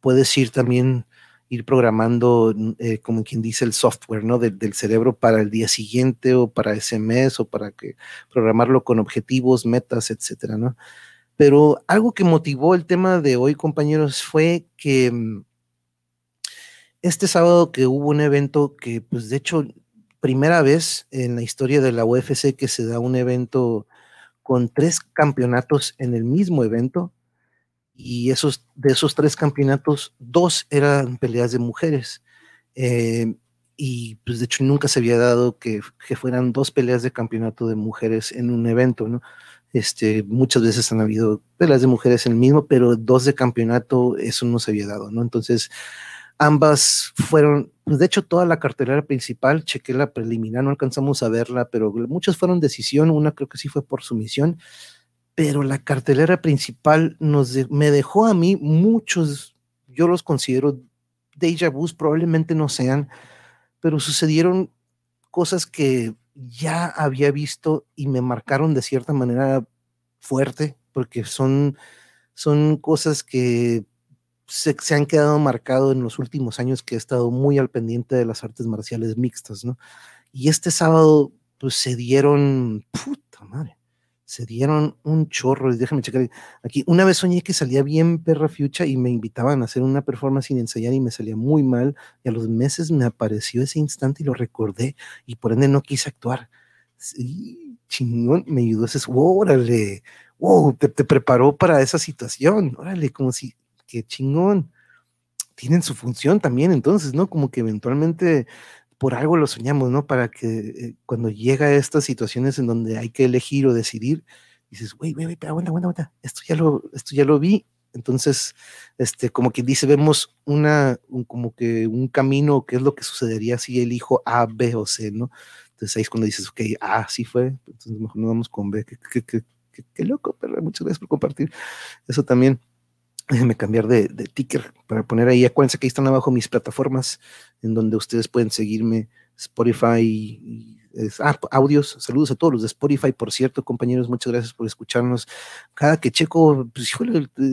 puedes ir también ir programando, eh, como quien dice, el software, ¿no? del cerebro para el día siguiente o para ese mes o para que programarlo con objetivos, metas, etcétera, ¿no? Pero algo que motivó el tema de hoy, compañeros, fue que mm, este sábado que hubo un evento que, pues de hecho, primera vez en la historia de la UFC que se da un evento con tres campeonatos en el mismo evento y esos, de esos tres campeonatos, dos eran peleas de mujeres. Eh, y pues de hecho nunca se había dado que, que, fueran dos peleas de campeonato de mujeres en un evento, ¿no? Este, muchas veces han habido peleas de mujeres en el mismo, pero dos de campeonato, eso no se había dado, ¿no? Entonces, ambas fueron, pues de hecho toda la cartelera principal, chequé la preliminar, no alcanzamos a verla, pero muchas fueron decisión, una creo que sí fue por sumisión, pero la cartelera principal nos me dejó a mí muchos, yo los considero déjà vus, probablemente no sean, pero sucedieron cosas que ya había visto y me marcaron de cierta manera fuerte, porque son, son cosas que se, han quedado marcado en los últimos años que he estado muy al pendiente de las artes marciales mixtas, ¿no? Y este sábado, pues se dieron, puta madre, se dieron un chorro, déjame checar aquí, una vez soñé que salía bien perra fucha y me invitaban a hacer una performance sin ensayar y me salía muy mal, y a los meses me apareció ese instante y lo recordé, y por ende no quise actuar. Sí, chingón, me ayudó ese, órale, wow, te, te preparó para esa situación, órale, como si qué chingón. Tienen su función también, entonces, ¿no? Como que eventualmente por algo lo soñamos, ¿no? Para que eh, cuando llega a estas situaciones en donde hay que elegir o decidir, dices, güey, güey, güey, aguanta, aguanta, aguanta, esto ya lo, esto ya lo vi. Entonces, este, como que dice, vemos una, como que un camino, qué es lo que sucedería si elijo A, B o C, ¿no? Entonces ahí es cuando dices, ok, A sí fue, entonces mejor nos vamos con B, qué, qué, qué, qué loco, pero muchas gracias por compartir eso también. Déjenme cambiar de, ticker para poner ahí. Acuérdense que ahí están abajo mis plataformas en donde ustedes pueden seguirme. Spotify, audios. Saludos a todos los de Spotify, por cierto, compañeros. Muchas gracias por escucharnos. Cada que checo, pues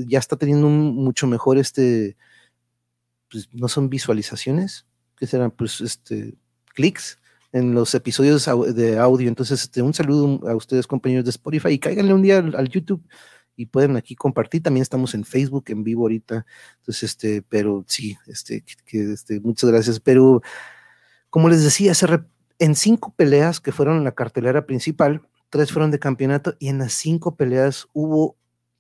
ya está teniendo un mucho mejor este. Pues, no son visualizaciones, ¿qué serán? Pues este clics en los episodios de audio. Entonces, este, un saludo a ustedes, compañeros de Spotify, y cáiganle un día al YouTube y pueden aquí compartir. También estamos en Facebook en vivo ahorita. Entonces, este, pero sí, este, que, este, muchas gracias. Pero como les decía, en cinco peleas que fueron la cartelera principal, tres fueron de campeonato y en las cinco peleas hubo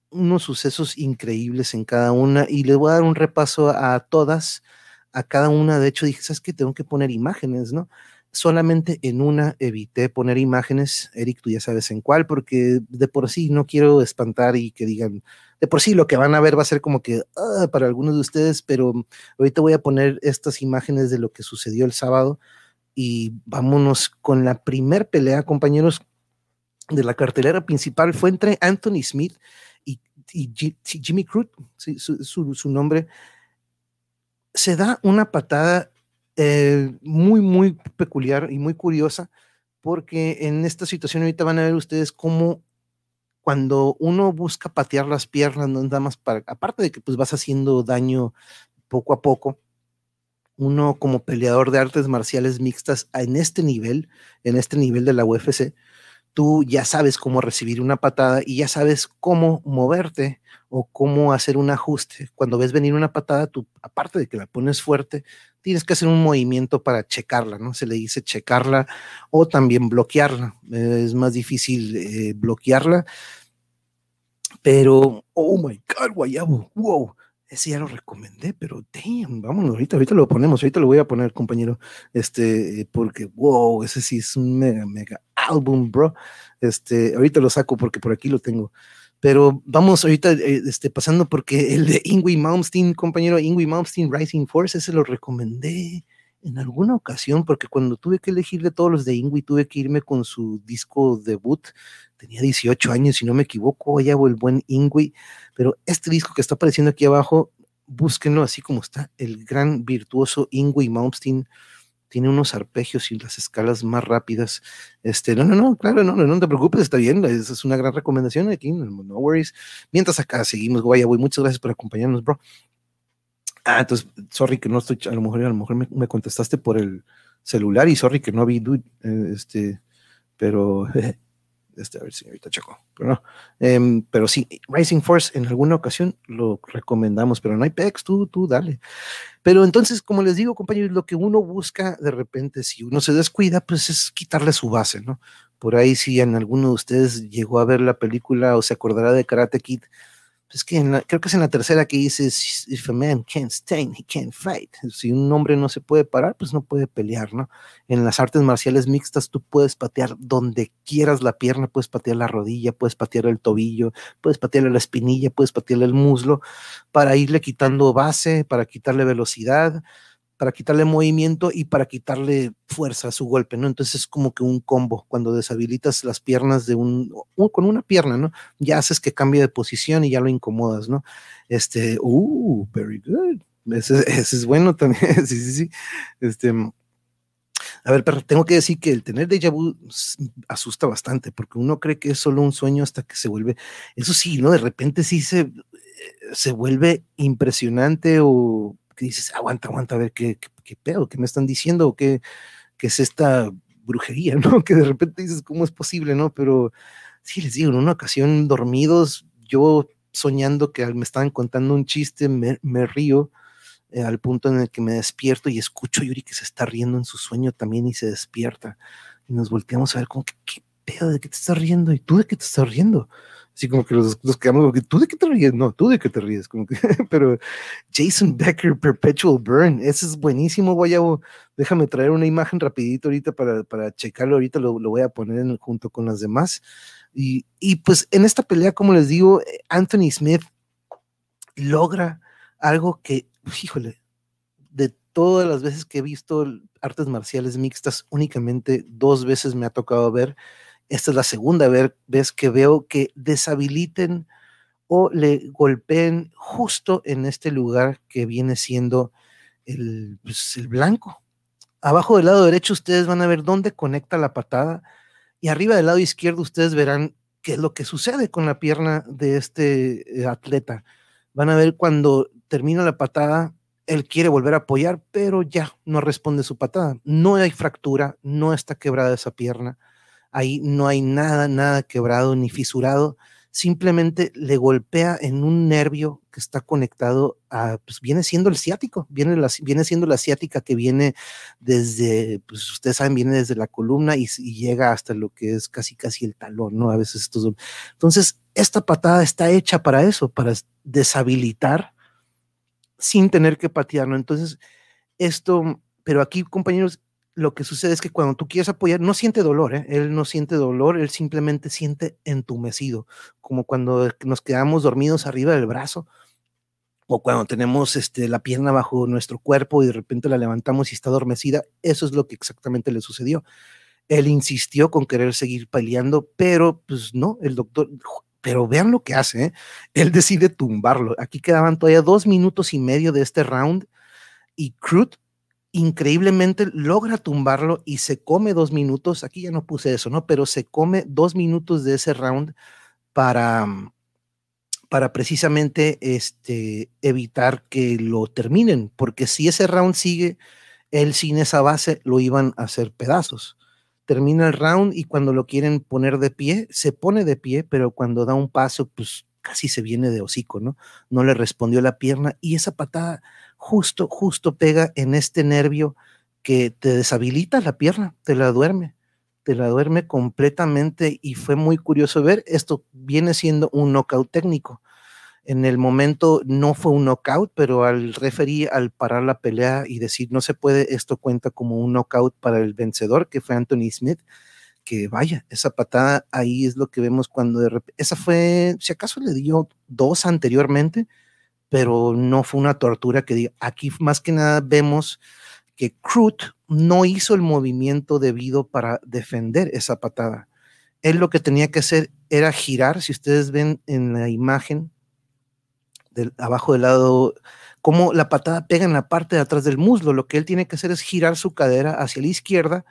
unos sucesos increíbles en cada una y les voy a dar un repaso a todas, a cada una. De hecho, dije, ¿sabes qué? Tengo que poner imágenes, ¿no? Solamente en una evité poner imágenes, Eric, tú ya sabes en cuál, porque de por sí no quiero espantar y que digan, de por sí lo que van a ver va a ser como que ah, para algunos de ustedes, pero ahorita voy a poner estas imágenes de lo que sucedió el sábado y vámonos con la primer pelea, compañeros, de la cartelera principal, fue entre Anthony Smith y, Jimmy Crute, su nombre. Se da una patada eh, muy, muy peculiar y muy curiosa, porque en esta situación ahorita van a ver ustedes cómo cuando uno busca patear las piernas, no nada más para, aparte de que pues vas haciendo daño poco a poco, uno como peleador de artes marciales mixtas en este nivel, en este nivel de la UFC, tú ya sabes cómo recibir una patada y ya sabes cómo moverte o cómo hacer un ajuste. Cuando ves venir una patada, tú, aparte de que la pones fuerte, tienes que hacer un movimiento para checarla, ¿no? Se le dice checarla o también bloquearla. es más difícil eh, bloquearla, pero, oh my God, guayabo, wow. Ese ya lo recomendé, pero damn, vámonos, ahorita, ahorita lo ponemos, ahorita lo voy a poner, compañero, este, porque, wow, ese sí es un mega, mega álbum, bro. Este, ahorita lo saco porque por aquí lo tengo. Pero vamos ahorita eh, este, pasando porque el de Ingui Malmsteen, compañero Ingui Malmsteen Rising Force, ese lo recomendé en alguna ocasión, porque cuando tuve que elegir de todos los de Ingui, tuve que irme con su disco debut. Tenía 18 años, si no me equivoco, allá el buen Ingui. Pero este disco que está apareciendo aquí abajo, búsquenlo así como está, el gran virtuoso Ingui Malmsteen tiene unos arpegios y las escalas más rápidas. Este, no, no, no, claro, no, no, no te preocupes, está bien, esa es una gran recomendación aquí, no worries. Mientras acá seguimos, Guaya, muchas gracias por acompañarnos, bro. Ah, entonces, sorry que no estoy, a lo mejor, a lo mejor me, contestaste por el celular y sorry que no vi, dude, eh, este, pero Este, a ver si ahorita. Pero no. Em, pero sí, Rising Force en alguna ocasión lo recomendamos, pero no hay pex, tú, tú dale. Pero entonces, como les digo, compañeros, lo que uno busca de repente, si uno se descuida, pues es quitarle su base, ¿no? Por ahí, si en alguno de ustedes llegó a ver la película o se acordará de Karate Kid, es que creo que es en la tercera que dice, if a man can't stand, he can't fight. Si un hombre no se puede parar, pues no puede pelear, ¿no? En las artes marciales mixtas tú puedes patear donde quieras la pierna, puedes patear la rodilla, puedes patear el tobillo, puedes patearle la espinilla, puedes patearle el muslo, para irle quitando base, para quitarle velocidad, para quitarle movimiento y para quitarle fuerza a su golpe, ¿no? Entonces es como que un combo, cuando deshabilitas las piernas de un, con una pierna, ¿no? Ya haces que cambie de posición y ya lo incomodas, ¿no? Este, uh, very good. Ese, es bueno también, sí, sí, sí. Este, a ver, pero tengo que decir que el tener déjà vu asusta bastante, porque uno cree que es solo un sueño hasta que se vuelve, eso sí, ¿no? De repente sí se, se vuelve impresionante o que dices, aguanta, aguanta, a ver qué, qué, pedo, qué me están diciendo, qué, qué es esta brujería, ¿no? Que de repente dices, ¿cómo es posible, no? Pero sí, les digo, en una ocasión dormidos, yo soñando que me estaban contando un chiste, me, río eh, al punto en el que me despierto y escucho a Yuri que se está riendo en su sueño también y se despierta. Y nos volteamos a ver que, ¿qué pedo? ¿De qué te estás riendo? ¿Y tú de qué te estás riendo? Así como que los, los quedamos, ¿tú de qué te ríes? No, tú de qué te ríes. Como que, pero Jason Becker, Perpetual Burn, ese es buenísimo, Guayabo. Déjame traer una imagen rapidito ahorita para, para checarlo. Ahorita lo, lo voy a poner en, junto con las demás. Y, y pues en esta pelea, como les digo, Anthony Smith logra algo que, híjole, de todas las veces que he visto artes marciales mixtas, únicamente dos veces me ha tocado ver esta es la segunda vez que veo que deshabiliten o le golpeen justo en este lugar que viene siendo el, pues, el blanco. Abajo del lado derecho ustedes van a ver dónde conecta la patada y arriba del lado izquierdo ustedes verán qué es lo que sucede con la pierna de este eh, atleta. Van a ver cuando termina la patada, él quiere volver a apoyar, pero ya no responde su patada. No hay fractura, no está quebrada esa pierna ahí no hay nada, nada quebrado ni fisurado, simplemente le golpea en un nervio que está conectado a, pues viene siendo el ciático, viene, la, viene siendo la ciática que viene desde, pues ustedes saben, viene desde la columna y, llega hasta lo que es casi casi el talón, ¿no? A veces estos. Entonces, esta patada está hecha para eso, para deshabilitar sin tener que patear, ¿no? Entonces, esto, pero aquí, compañeros, lo que sucede es que cuando tú quieres apoyar, no siente dolor, ¿eh? él no siente dolor, él simplemente siente entumecido, como cuando nos quedamos dormidos arriba del brazo o cuando tenemos este, la pierna bajo nuestro cuerpo y de repente la levantamos y está adormecida, eso es lo que exactamente le sucedió. Él insistió con querer seguir peleando, pero pues no, el doctor, pero vean lo que hace, ¿eh? él decide tumbarlo. Aquí quedaban todavía dos minutos y medio de este round y Crute increíblemente logra tumbarlo y se come dos minutos. Aquí ya no puse eso, ¿no? Pero se come dos minutos de ese round para, para precisamente este, evitar que lo terminen, porque si ese round sigue, él sin esa base lo iban a hacer pedazos. Termina el round y cuando lo quieren poner de pie, se pone de pie, pero cuando da un paso, pues casi se viene de hocico, ¿no? No le respondió la pierna y esa patada justo, justo pega en este nervio que te deshabilita la pierna, te la duerme, te la duerme completamente y fue muy curioso ver, esto viene siendo un knockout técnico. En el momento no fue un knockout, pero al referir, al parar la pelea y decir no se puede, esto cuenta como un knockout para el vencedor, que fue Anthony Smith, que vaya, esa patada ahí es lo que vemos cuando de repente, esa fue, si acaso le dio dos anteriormente, pero no fue una tortura que diga, aquí más que nada vemos que Crute no hizo el movimiento debido para defender esa patada. Él lo que tenía que hacer era girar, si ustedes ven en la imagen del abajo del lado, como la patada pega en la parte de atrás del muslo, lo que él tiene que hacer es girar su cadera hacia la izquierda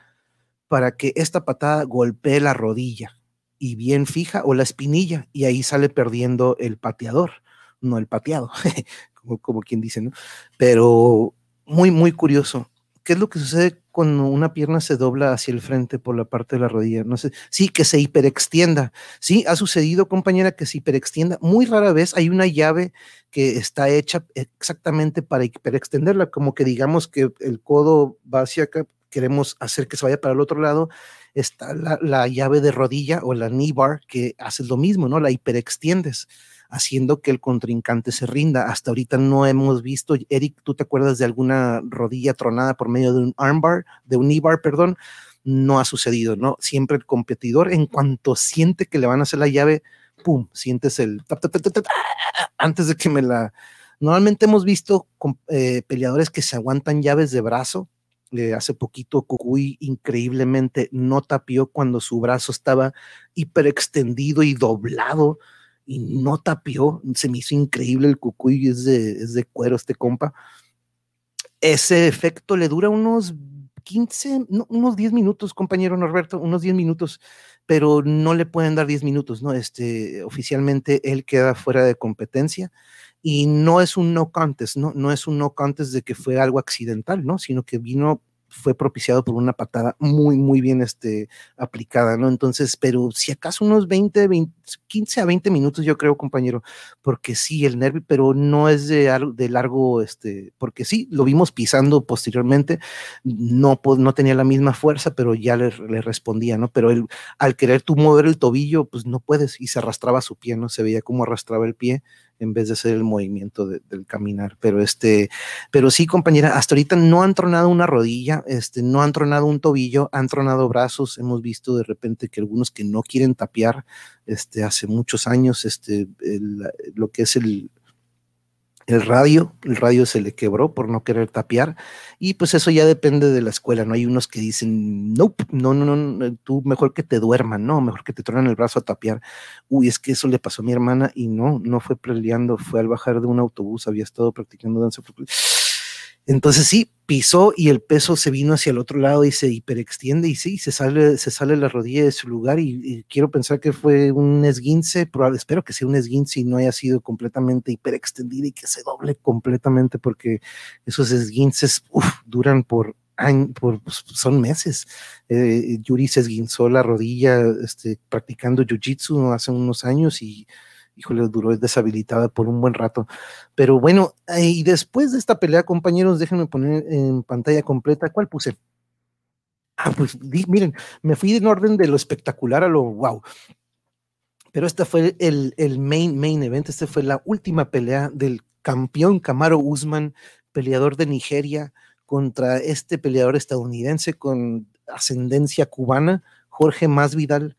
para que esta patada golpee la rodilla y bien fija o la espinilla y ahí sale perdiendo el pateador no el pateado, como, como quien dice, ¿no? Pero muy, muy curioso. ¿Qué es lo que sucede cuando una pierna se dobla hacia el frente por la parte de la rodilla? No sé, sí, que se hiperextienda. Sí, ha sucedido, compañera, que se hiperextienda. Muy rara vez hay una llave que está hecha exactamente para hiperextenderla, como que digamos que el codo va hacia acá, queremos hacer que se vaya para el otro lado, está la, llave de rodilla o la knee bar que hace lo mismo, ¿no? La hiperextiendes haciendo que el contrincante se rinda. Hasta ahorita no hemos visto, Eric, ¿tú te acuerdas de alguna rodilla tronada por medio de un armbar, de un knee bar, perdón? No ha sucedido, ¿no? Siempre el competidor, en cuanto siente que le van a hacer la llave, ¡pum! Sientes el... antes de que me la... Normalmente hemos visto eh, peleadores que se aguantan llaves de brazo, hace poquito Cucuy increíblemente no tapió cuando su brazo estaba hiperextendido y doblado y no tapió. Se me hizo increíble el Cucuy, es de, es de cuero este compa. Ese efecto le dura unos 15, unos 10 minutos, compañero Norberto, unos 10 minutos, pero no le pueden dar 10 minutos, ¿no? Este, oficialmente él queda fuera de competencia y no es un no contest, ¿no? No es un no contest de que fue algo accidental, ¿no? Sino que vino fue propiciado por una patada muy, muy bien este, aplicada, ¿no? Entonces, pero si acaso unos 20, 15 a 20 minutos, yo creo, compañero, porque sí, el nervio, pero no es de, largo, este, porque sí, lo vimos pisando posteriormente, no, no tenía la misma fuerza, pero ya le, respondía, ¿no? Pero él, al querer tú mover el tobillo, pues no puedes, y se arrastraba su pie, ¿no? Se veía como arrastraba el pie, en vez de hacer el movimiento del caminar. Pero este, pero sí, compañera, hasta ahorita no han tronado una rodilla, este, no han tronado un tobillo, han tronado brazos. Hemos visto de repente que algunos que no quieren tapear, este, hace muchos años, este, lo que es el, el radio, el radio se le quebró por no querer tapear y pues eso ya depende de la escuela, ¿no? Hay unos que dicen, nope, no, no, no, tú mejor que te duerman, no, mejor que te tronen el brazo a tapear. Uy, es que eso le pasó a mi hermana y no, no fue peleando, fue al bajar de un autobús, había estado practicando danza. Entonces sí, pisó y el peso se vino hacia el otro lado y se hiperextiende y sí, se sale, se sale la rodilla de su lugar y, quiero pensar que fue un esguince, probable, espero que sea un esguince y no haya sido completamente hiperextendido y que se doble completamente porque esos esguinces duran por años, por, pues, son meses. Eh, Yuri se esguinzó la rodilla este, practicando jiu-jitsu hace unos años y híjole, duró deshabilitada por un buen rato. Pero bueno, y después de esta pelea, compañeros, déjenme poner en pantalla completa, ¿cuál puse? Ah, pues miren, me fui en orden de lo espectacular a lo wow. Pero este fue el, el main, main event, esta fue la última pelea del campeón Camaro Usman, peleador de Nigeria, contra este peleador estadounidense con ascendencia cubana, Jorge Masvidal,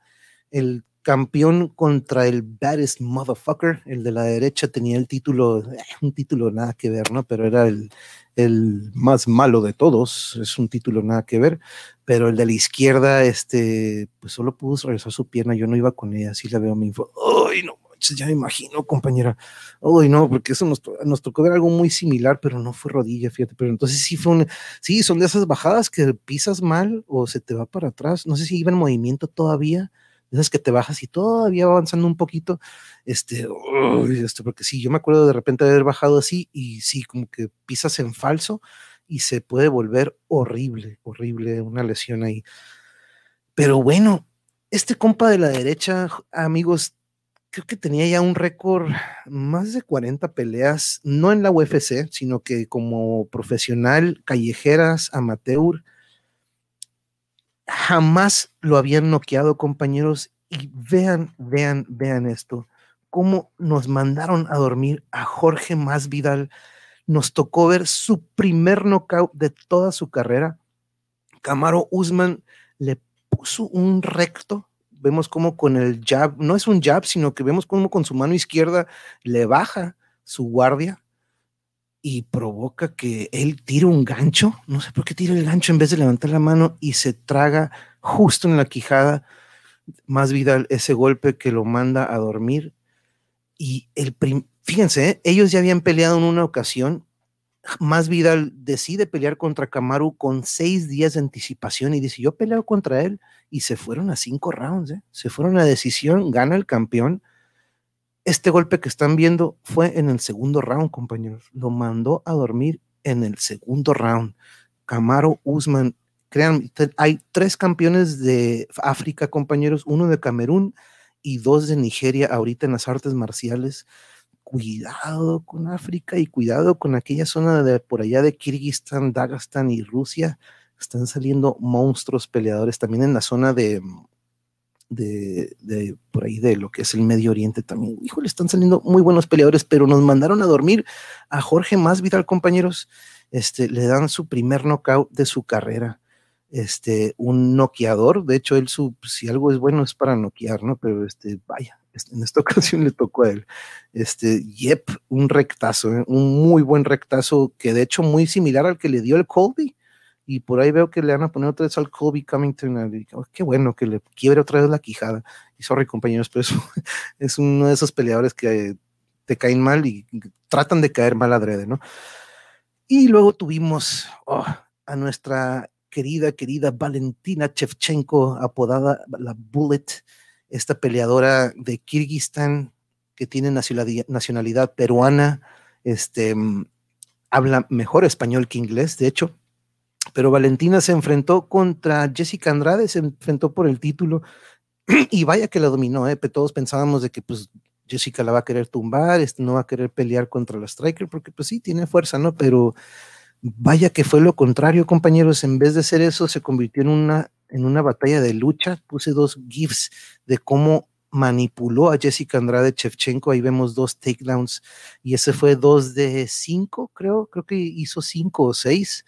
el campeón contra el baddest motherfucker, el de la derecha tenía el título, eh, un título nada que ver, ¿no? Pero era el, el más malo de todos, es un título nada que ver, pero el de la izquierda, este, pues solo pudo regresar su pierna, yo no iba con ella, así la veo, me info, ¡ay, no ya me imagino, compañera! ¡Ay, no! Porque eso nos, nos, tocó ver algo muy similar, pero no fue rodilla, fíjate, pero entonces sí fue un, sí, son de esas bajadas que pisas mal o se te va para atrás, no sé si iba en movimiento todavía, esas que te bajas y todavía va avanzando un poquito, este, este, porque sí, yo me acuerdo de repente haber bajado así y sí, como que pisas en falso y se puede volver horrible, horrible una lesión ahí. Pero bueno, este compa de la derecha, amigos, creo que tenía ya un récord más de 40 peleas, no en la UFC, sino que como profesional, callejeras, amateur, jamás lo habían noqueado, compañeros. Y vean, vean, vean esto. Cómo nos mandaron a dormir a Jorge Masvidal. Nos tocó ver su primer knockout de toda su carrera. Camaro Usman le puso un recto. Vemos cómo con el jab, no es un jab, sino que vemos cómo con su mano izquierda le baja su guardia y provoca que él tire un gancho, no sé por qué tira el gancho en vez de levantar la mano y se traga justo en la quijada más Vidal ese golpe que lo manda a dormir. Y el fíjense, ¿eh? ellos ya habían peleado en una ocasión. Más Vidal decide pelear contra Kamaru con seis días de anticipación y dice: Yo peleo contra él. Y se fueron a cinco rounds, ¿eh? se fueron a decisión, gana el campeón Este golpe que están viendo fue en el segundo round, compañeros. Lo mandó a dormir en el segundo round. Camaro Usman, crean, hay tres campeones de África, compañeros, uno de Camerún y dos de Nigeria ahorita en las artes marciales. Cuidado con África y cuidado con aquella zona de por allá de Kirguistán, Dagestan y Rusia. Están saliendo monstruos peleadores también en la zona de, de, por ahí de lo que es el Medio Oriente también. Híjole, están saliendo muy buenos peleadores, pero nos mandaron a dormir a Jorge Masvidal, compañeros. Este, le dan su primer knockout de su carrera. Este, un noqueador, de hecho, él su, si algo es bueno es para noquear, ¿no? Pero este, vaya, en esta ocasión le tocó a él. Este, yep, un rectazo, ¿eh? un muy buen rectazo, que de hecho muy similar al que le dio el Colby y por ahí veo que le van a poner otra vez al Colby Cummington. Oh, qué bueno que le quiebre otra vez la quijada. Y sorry, compañeros, pero eso, es uno de esos peleadores que te caen mal y tratan de caer mal adrede, ¿no? Y luego tuvimos oh, a nuestra querida, querida Valentina Chevchenko, apodada la Bullet, esta peleadora de Kirguistán que tiene nacionalidad, nacionalidad peruana, este, mm, habla mejor español que inglés, de hecho, pero Valentina se enfrentó contra Jessica Andrade, se enfrentó por el título y vaya que la dominó, ¿eh? todos pensábamos de que pues Jessica la va a querer tumbar, este, no va a querer pelear contra la Striker porque pues sí, tiene fuerza, ¿no? Pero vaya que fue lo contrario, compañeros, en vez de ser eso, se convirtió en una, en una batalla de lucha, puse dos GIFs de cómo manipuló a Jessica Andrade Chevchenko, ahí vemos dos takedowns y ese fue dos de cinco, creo, creo que hizo cinco o seis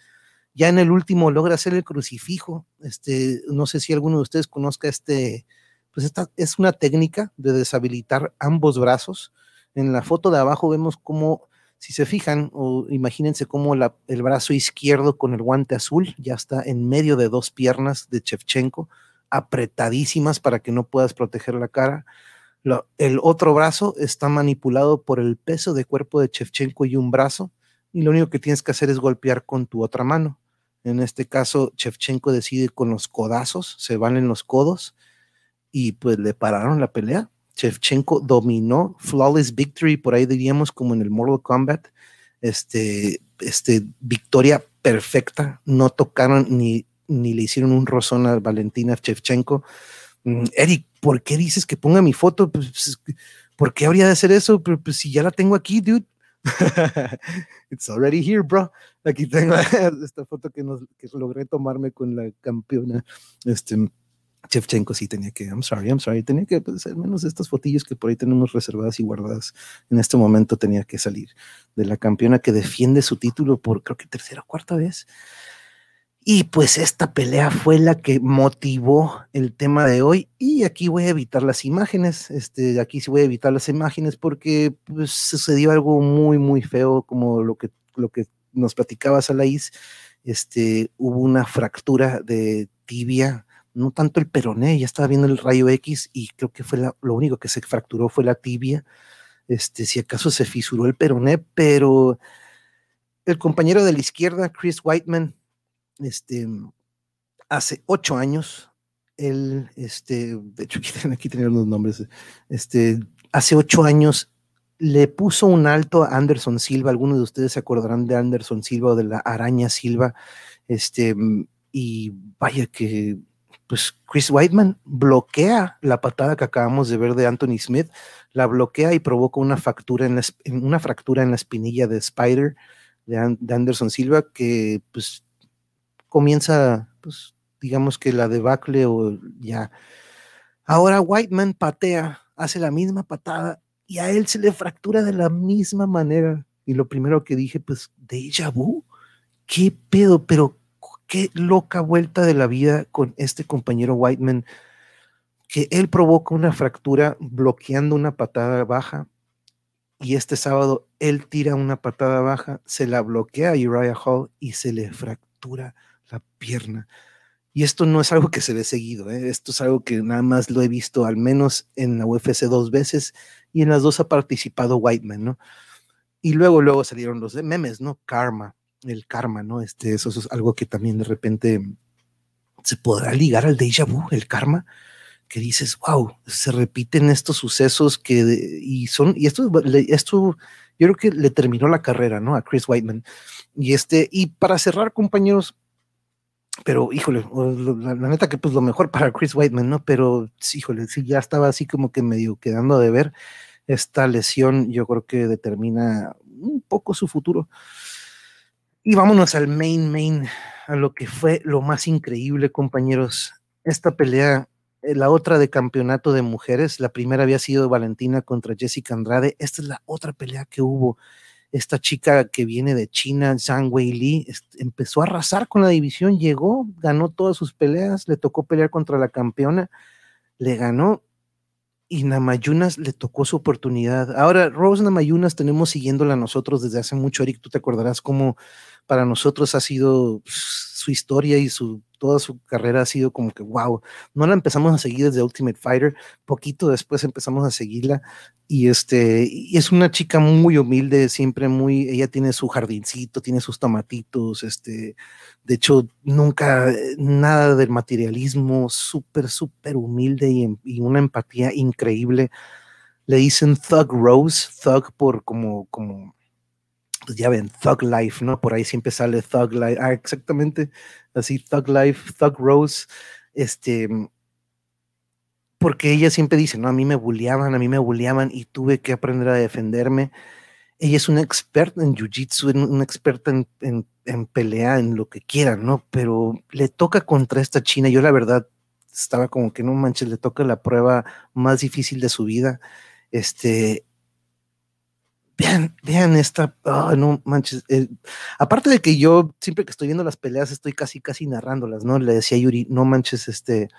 ya en el último logra hacer el crucifijo. Este, no sé si alguno de ustedes conozca este, pues esta es una técnica de deshabilitar ambos brazos. En la foto de abajo vemos cómo, si se fijan, o imagínense cómo el brazo izquierdo con el guante azul ya está en medio de dos piernas de Chevchenko, apretadísimas para que no puedas proteger la cara. el otro brazo está manipulado por el peso de cuerpo de Chevchenko y un brazo, y lo único que tienes que hacer es golpear con tu otra mano. En este caso, Chevchenko decide con los codazos, se van en los codos y pues le pararon la pelea. Chevchenko dominó, flawless victory, por ahí diríamos como en el Mortal Kombat, este, este, victoria perfecta, no tocaron ni, ni le hicieron un rozón a Valentina Chevchenko. Mm, Eric, ¿por qué dices que ponga mi foto? Pues, ¿Por qué habría de hacer eso? Pues, si ya la tengo aquí, dude. It's already here, bro. Aquí tengo esta foto que, nos, que logré tomarme con la campeona. Este, Chevchenko sí tenía que, I'm sorry, I'm sorry, tenía que, pues, al menos estas fotillos que por ahí tenemos reservadas y guardadas en este momento tenía que salir de la campeona que defiende su título por creo que tercera o cuarta vez. Y pues esta pelea fue la que motivó el tema de hoy. Y aquí voy a evitar las imágenes. Este, aquí sí voy a evitar las imágenes porque pues, sucedió algo muy, muy feo, como lo que, lo que nos platicaba Salaís. Este, hubo una fractura de tibia, no tanto el peroné, ya estaba viendo el rayo X y creo que fue lo único que se fracturó fue la tibia. Este, si acaso se fisuró el peroné, pero el compañero de la izquierda, Chris Whiteman, este, hace ocho años, él, este, de hecho aquí, aquí los nombres, este, hace ocho años le puso un alto a Anderson Silva, algunos de ustedes se acordarán de Anderson Silva o de la araña Silva, este, y vaya que, pues Chris Whiteman bloquea la patada que acabamos de ver de Anthony Smith, la bloquea y provoca una fractura en la, una fractura en la espinilla de Spider de, de Anderson Silva que pues comienza, pues, digamos que la debacle o ya. Ahora Whiteman patea, hace la misma patada y a él se le fractura de la misma manera. Y lo primero que dije, pues, déjà vu, qué pedo, pero qué loca vuelta de la vida con este compañero Whiteman, que él provoca una fractura bloqueando una patada baja. Y este sábado él tira una patada baja, se la bloquea a Uriah Hall y se le fractura la pierna. Y esto no es algo que se ve seguido, ¿eh? esto es algo que nada más lo he visto al menos en la UFC dos veces y en las dos ha participado Whiteman, ¿no? Y luego, luego salieron los memes, ¿no? Karma, el karma, ¿no? Este, eso, es algo que también de repente se podrá ligar al déjà vu, el karma, que dices, wow, se repiten estos sucesos que, y son, y esto, esto, yo creo que le terminó la carrera, ¿no? A Chris Whiteman. Y este, y para cerrar, compañeros, pero híjole, la, neta que pues lo mejor para Chris Whiteman, ¿no? Pero híjole, sí, ya estaba así como que medio quedando de ver. Esta lesión yo creo que determina un poco su futuro. Y vámonos al main, main, a lo que fue lo más increíble, compañeros. Esta pelea, eh, la otra de campeonato de mujeres, la primera había sido Valentina contra Jessica Andrade. Esta es la otra pelea que hubo. Esta chica que viene de China, Zhang Wei Li, empezó a arrasar con la división, llegó, ganó todas sus peleas, le tocó pelear contra la campeona, le ganó y Namayunas le tocó su oportunidad. Ahora, Rose Namayunas tenemos siguiéndola nosotros desde hace mucho, Eric, tú te acordarás cómo para nosotros ha sido pues, su historia y su toda su carrera ha sido como que wow. No la empezamos a seguir desde Ultimate Fighter, poquito después empezamos a seguirla y este y es una chica muy humilde, siempre muy ella tiene su jardincito, tiene sus tomatitos, este de hecho nunca nada del materialismo, súper súper humilde y, y una empatía increíble. Le dicen Thug Rose, Thug por como como pues ya ven, Thug Life, ¿no? Por ahí siempre sale Thug Life, ah, exactamente, así, Thug Life, Thug Rose, este, porque ella siempre dice, no, a mí me bulleaban, a mí me bulleaban y tuve que aprender a defenderme. Ella es una experta en jiu-jitsu, una experta en, en, en, pelea, en lo que quiera, ¿no? Pero le toca contra esta china. Yo la verdad estaba como que no manches, le toca la prueba más difícil de su vida. Este, vean, vean esta, no manches, eh, aparte de que yo siempre que estoy viendo las peleas estoy casi, casi narrándolas, ¿no? Le decía Yuri, no manches, este,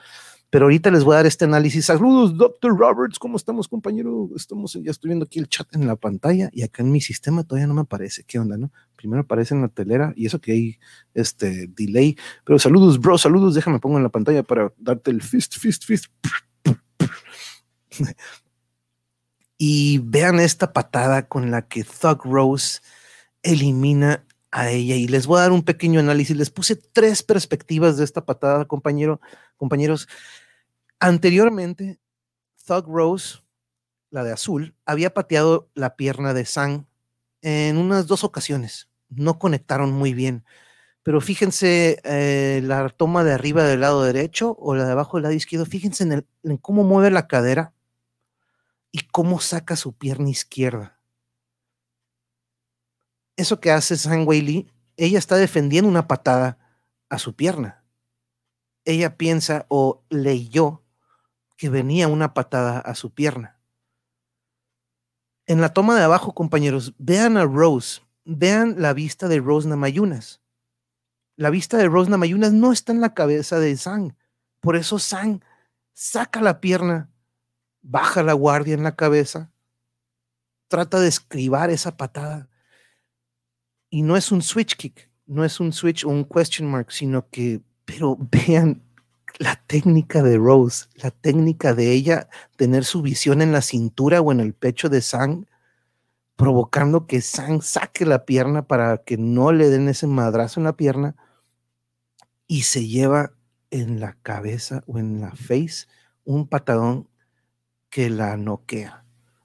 pero ahorita les voy a dar este análisis. Saludos, Dr. Roberts, ¿cómo estamos, compañero? Estamos, ya estoy viendo aquí el chat en la pantalla y acá en mi sistema todavía no me aparece. ¿Qué onda, no? Primero aparece en la telera y eso que hay este delay. Pero saludos, bro, saludos. Déjame pongo en la pantalla para darte el fist, fist, fist. Y vean esta patada con la que Thug Rose elimina a ella. Y les voy a dar un pequeño análisis. Les puse tres perspectivas de esta patada, compañero, compañeros. Anteriormente, Thug Rose, la de azul, había pateado la pierna de Sang en unas dos ocasiones. No conectaron muy bien. Pero fíjense eh, la toma de arriba del lado derecho o la de abajo del lado izquierdo. Fíjense en, en cómo mueve la cadera y cómo saca su pierna izquierda. Eso que hace San Lee, ella está defendiendo una patada a su pierna. Ella piensa o leyó que venía una patada a su pierna. En la toma de abajo, compañeros, vean a Rose, vean la vista de Rose Namayunas. La vista de Rose Namayunas no está en la cabeza de Sang. Por eso Sang saca la pierna baja la guardia en la cabeza, trata de escribar esa patada. Y no es un switch kick, no es un switch o un question mark, sino que, pero vean la técnica de Rose, la técnica de ella tener su visión en la cintura o en el pecho de Sang, provocando que Sang saque la pierna para que no le den ese madrazo en la pierna y se lleva en la cabeza o en la face un patadón que la noquea.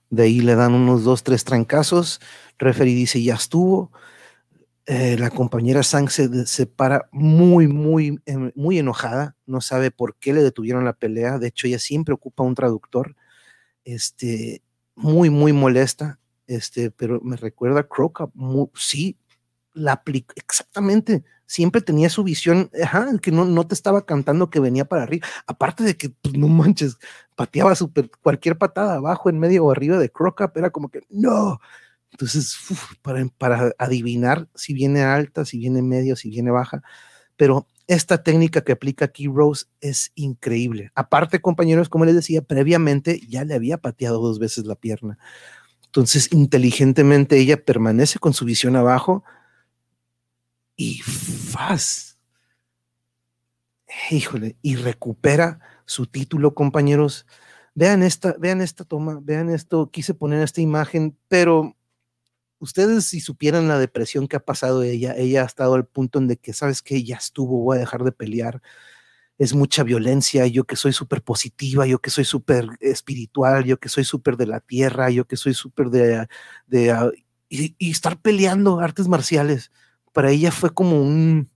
De ahí le dan unos dos, tres trancazos. Referee dice, ya estuvo. Eh, la compañera Sang se, se, para muy, muy, em, muy enojada. No sabe por qué le detuvieron la pelea. De hecho, ella siempre ocupa un traductor. Este, muy, muy molesta. Este, pero me recuerda a Croca. sí, la aplica exactamente siempre tenía su visión, ajá, que no, no te estaba cantando que venía para arriba. Aparte de que, pues, no manches, pateaba super, cualquier patada abajo, en medio o arriba de Croc era como que no. Entonces, para, para adivinar si viene alta, si viene medio, si viene baja. Pero esta técnica que aplica aquí Rose es increíble. Aparte, compañeros, como les decía, previamente ya le había pateado dos veces la pierna. Entonces, inteligentemente ella permanece con su visión abajo, y faz. Híjole, y recupera su título, compañeros. Vean esta, vean esta toma, vean esto, quise poner esta imagen, pero ustedes si supieran la depresión que ha pasado ella, ella ha estado al punto en que, ¿sabes que Ya estuvo, voy a dejar de pelear. es mucha violencia, yo que soy súper positiva, yo que soy súper espiritual, yo que soy súper de la tierra, yo que soy súper de, ah, y, estar peleando artes marciales, para ella fue como un,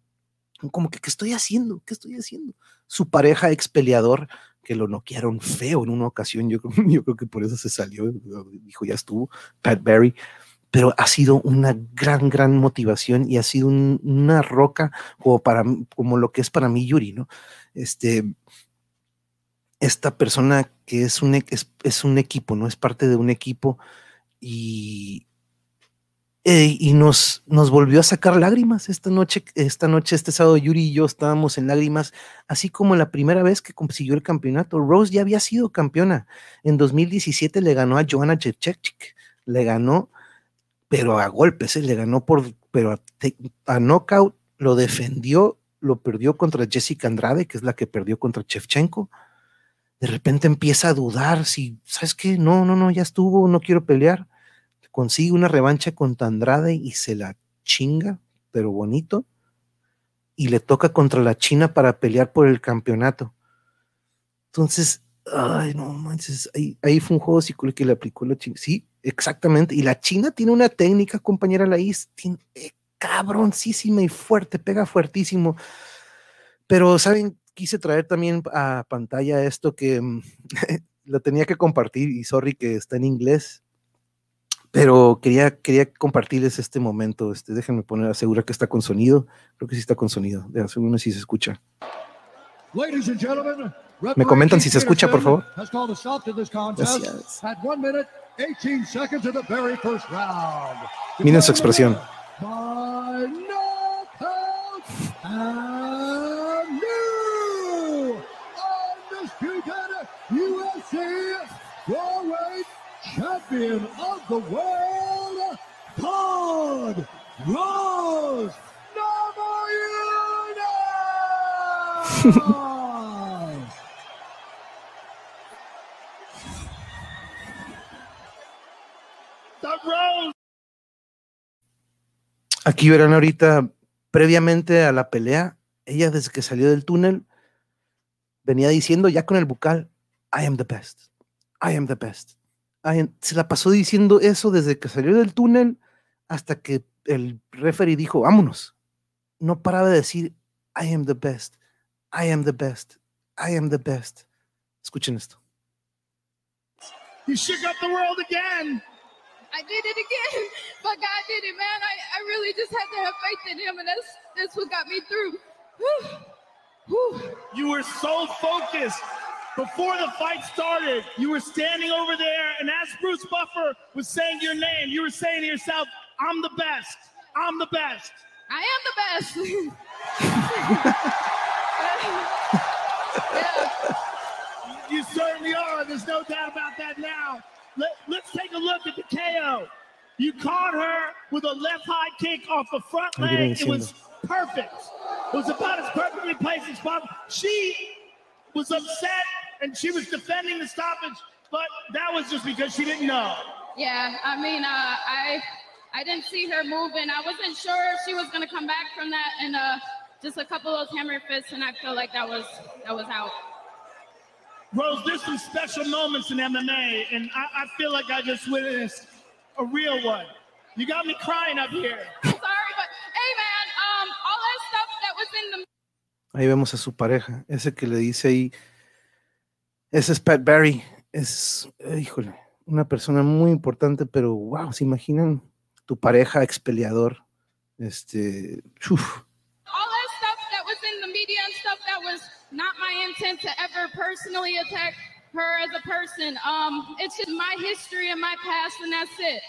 como que, ¿qué estoy haciendo? ¿Qué estoy haciendo? Su pareja ex peleador, que lo noquearon feo en una ocasión, yo, creo que por eso se salió, dijo, ya estuvo, Pat Barry, pero ha sido una gran, gran motivación y ha sido una roca como, para, como lo que es para mí Yuri, ¿no? Este, esta persona que es un, es, un equipo, ¿no? Es parte de un equipo y, y nos, nos volvió a sacar lágrimas esta noche, esta noche, este sábado, Yuri y yo estábamos en lágrimas, así como la primera vez que consiguió el campeonato. Rose ya había sido campeona. En 2017 le ganó a Joanna Jędrzejczyk, le ganó pero a golpes, ¿eh? le ganó por, pero a, a, knockout, lo defendió, lo perdió contra Jessica Andrade, que es la que perdió contra Chevchenko. De repente empieza a dudar si, ¿sabes qué? No, no, no, ya estuvo, no quiero pelear. Consigue una revancha contra Andrade y se la chinga, pero bonito. Y le toca contra la China para pelear por el campeonato. Entonces, ay, no manches, ahí, fue un juego psicológico que le aplicó la China. Sí, Exactamente. Y la China tiene una técnica, compañera Laís, tiene, eh, cabroncísima y fuerte, pega fuertísimo. Pero, ¿saben? Quise traer también a pantalla esto que mm, lo tenía que compartir y sorry que está en inglés, pero quería, quería compartirles este momento. Este, déjenme poner, asegura que está con sonido. Creo que sí está con sonido. Asegúrenme si se escucha. Me comentan si se escucha, por favor. Gracias. Miren su expresión. Champion of the world, Todd Rose. Aquí verán ahorita, previamente a la pelea, ella desde que salió del túnel venía diciendo ya con el bucal, I am the best, I am the best. Se la pasó diciendo eso desde que salió del túnel hasta que el referee dijo, vámonos. No paraba de decir, I am the best, I am the best, I am the best. Escuchen esto. You shook up the world again. I did it again. But God did it, man. I, I really just had to have faith in him, and that's that's what got me through. Whew. Whew. You were so focused. Before the fight started, you were standing over there, and as Bruce Buffer was saying your name, you were saying to yourself, I'm the best. I'm the best. I am the best. yeah. You certainly are. There's no doubt about that now. Let, let's take a look at the KO. You caught her with a left high kick off the front leg. It was perfect. It was about as perfectly placed as possible. She was upset and she was defending the stoppage, but that was just because she didn't know. Yeah, I mean, uh, I I didn't see her moving. I wasn't sure if she was going to come back from that, and uh, just a couple of those hammer fists, and I felt like that was that was out. Rose, there's some special moments in MMA, and I, I feel like I just witnessed a real one. You got me crying up here. Sorry, but hey, man, um, all that stuff that was in the. Ahí vemos a su pareja, ese que le dice ahí. Ese es Pat Barry. Es, híjole, una persona muy importante, pero wow, ¿se imaginan tu pareja expeleador? Este, uf, not my intent to ever personally attack her as a person. Um, it's just my history and my past, and that's it.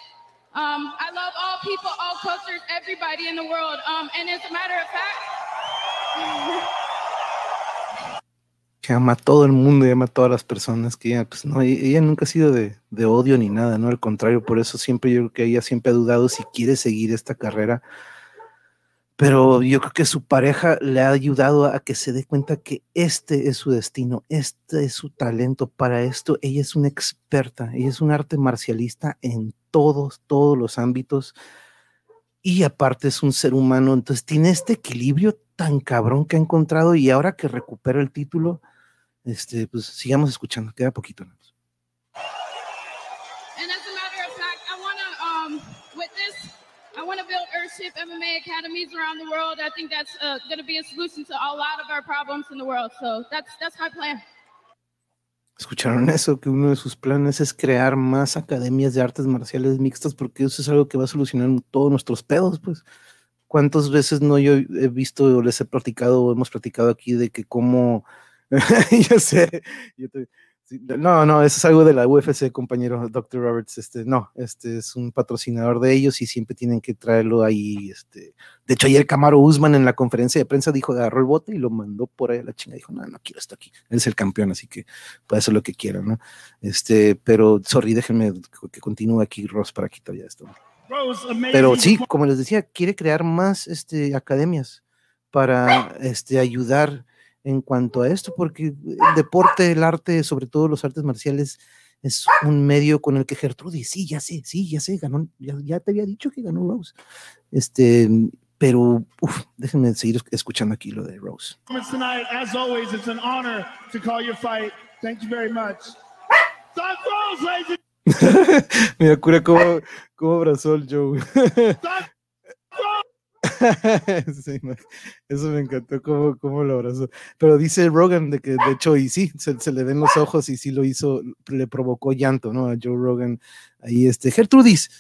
Um, I love all people, all cultures, everybody in the world. Um, and as a matter of fact, que ama a todo el mundo y ama a todas las personas, que ella, pues no, ella nunca ha sido de, odio ni nada, ¿no? Al contrario, por eso siempre yo creo que ella siempre ha dudado si quiere seguir esta carrera pero yo creo que su pareja le ha ayudado a que se dé cuenta que este es su destino, este es su talento. Para esto, ella es una experta, ella es un arte marcialista en todos, todos los ámbitos y aparte es un ser humano, entonces tiene este equilibrio tan cabrón que ha encontrado y ahora que recupera el título, este, pues sigamos escuchando, queda poquito. ¿no? I want to build Earthship MMA academies around the world. I think that's uh, going to be a solution to a lot of our problems in the world. So that's that's my plan. ¿Escucharon eso? Que uno de sus planes es crear más academias de artes marciales mixtas porque eso es algo que va a solucionar todos nuestros pedos, pues. ¿Cuántas veces no yo he visto o les he platicado o hemos platicado aquí de que cómo, yo sé, no, no, eso es algo de la UFC, compañero Dr. Roberts. Este, no, este es un patrocinador de ellos y siempre tienen que traerlo ahí. Este. De hecho, ayer Camaro Usman en la conferencia de prensa dijo, agarró el bote y lo mandó por ahí a la chinga. Dijo, no, no quiero esto aquí. Él es el campeón, así que puede hacer lo que quiera, ¿no? Este, pero, sorry, déjenme que continúe aquí Ross para quitar ya esto. Pero sí, como les decía, quiere crear más este, academias para este, ayudar en cuanto a esto, porque el deporte, el arte, sobre todo los artes marciales, es un medio con el que Gertrudis, sí, ya sé, sí, ya sé, ganó, ya, te había dicho que ganó Rose. Este, pero uf, déjenme seguir escuchando aquí lo de Rose. Tonight, as always, it's an honor to call your fight. Thank you very much. Rose, Mira, cura cómo, cómo abrazó el Joe. eso me encantó cómo, cómo, lo abrazó. Pero dice Rogan de que de hecho, y sí, se, le ven los ojos y sí lo hizo, le provocó llanto, ¿no? A Joe Rogan. Ahí este, Gertrudis,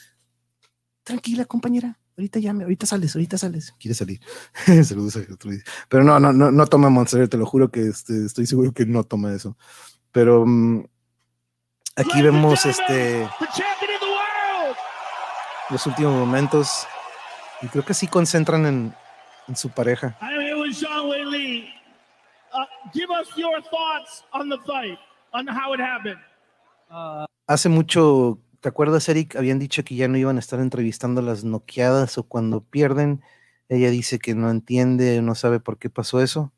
tranquila compañera, ahorita ya, ahorita sales, ahorita sales. Quiere salir. Saludos a Gertrudis. Pero no, no, no, no toma Monster, te lo juro que este, estoy seguro que no toma eso. Pero um, aquí vemos este los últimos momentos y creo que sí concentran en, en su pareja. Hace mucho, ¿te acuerdas, Eric? Habían dicho que ya no iban a estar entrevistando a las noqueadas o cuando pierden. Ella dice que no entiende, no sabe por qué pasó eso.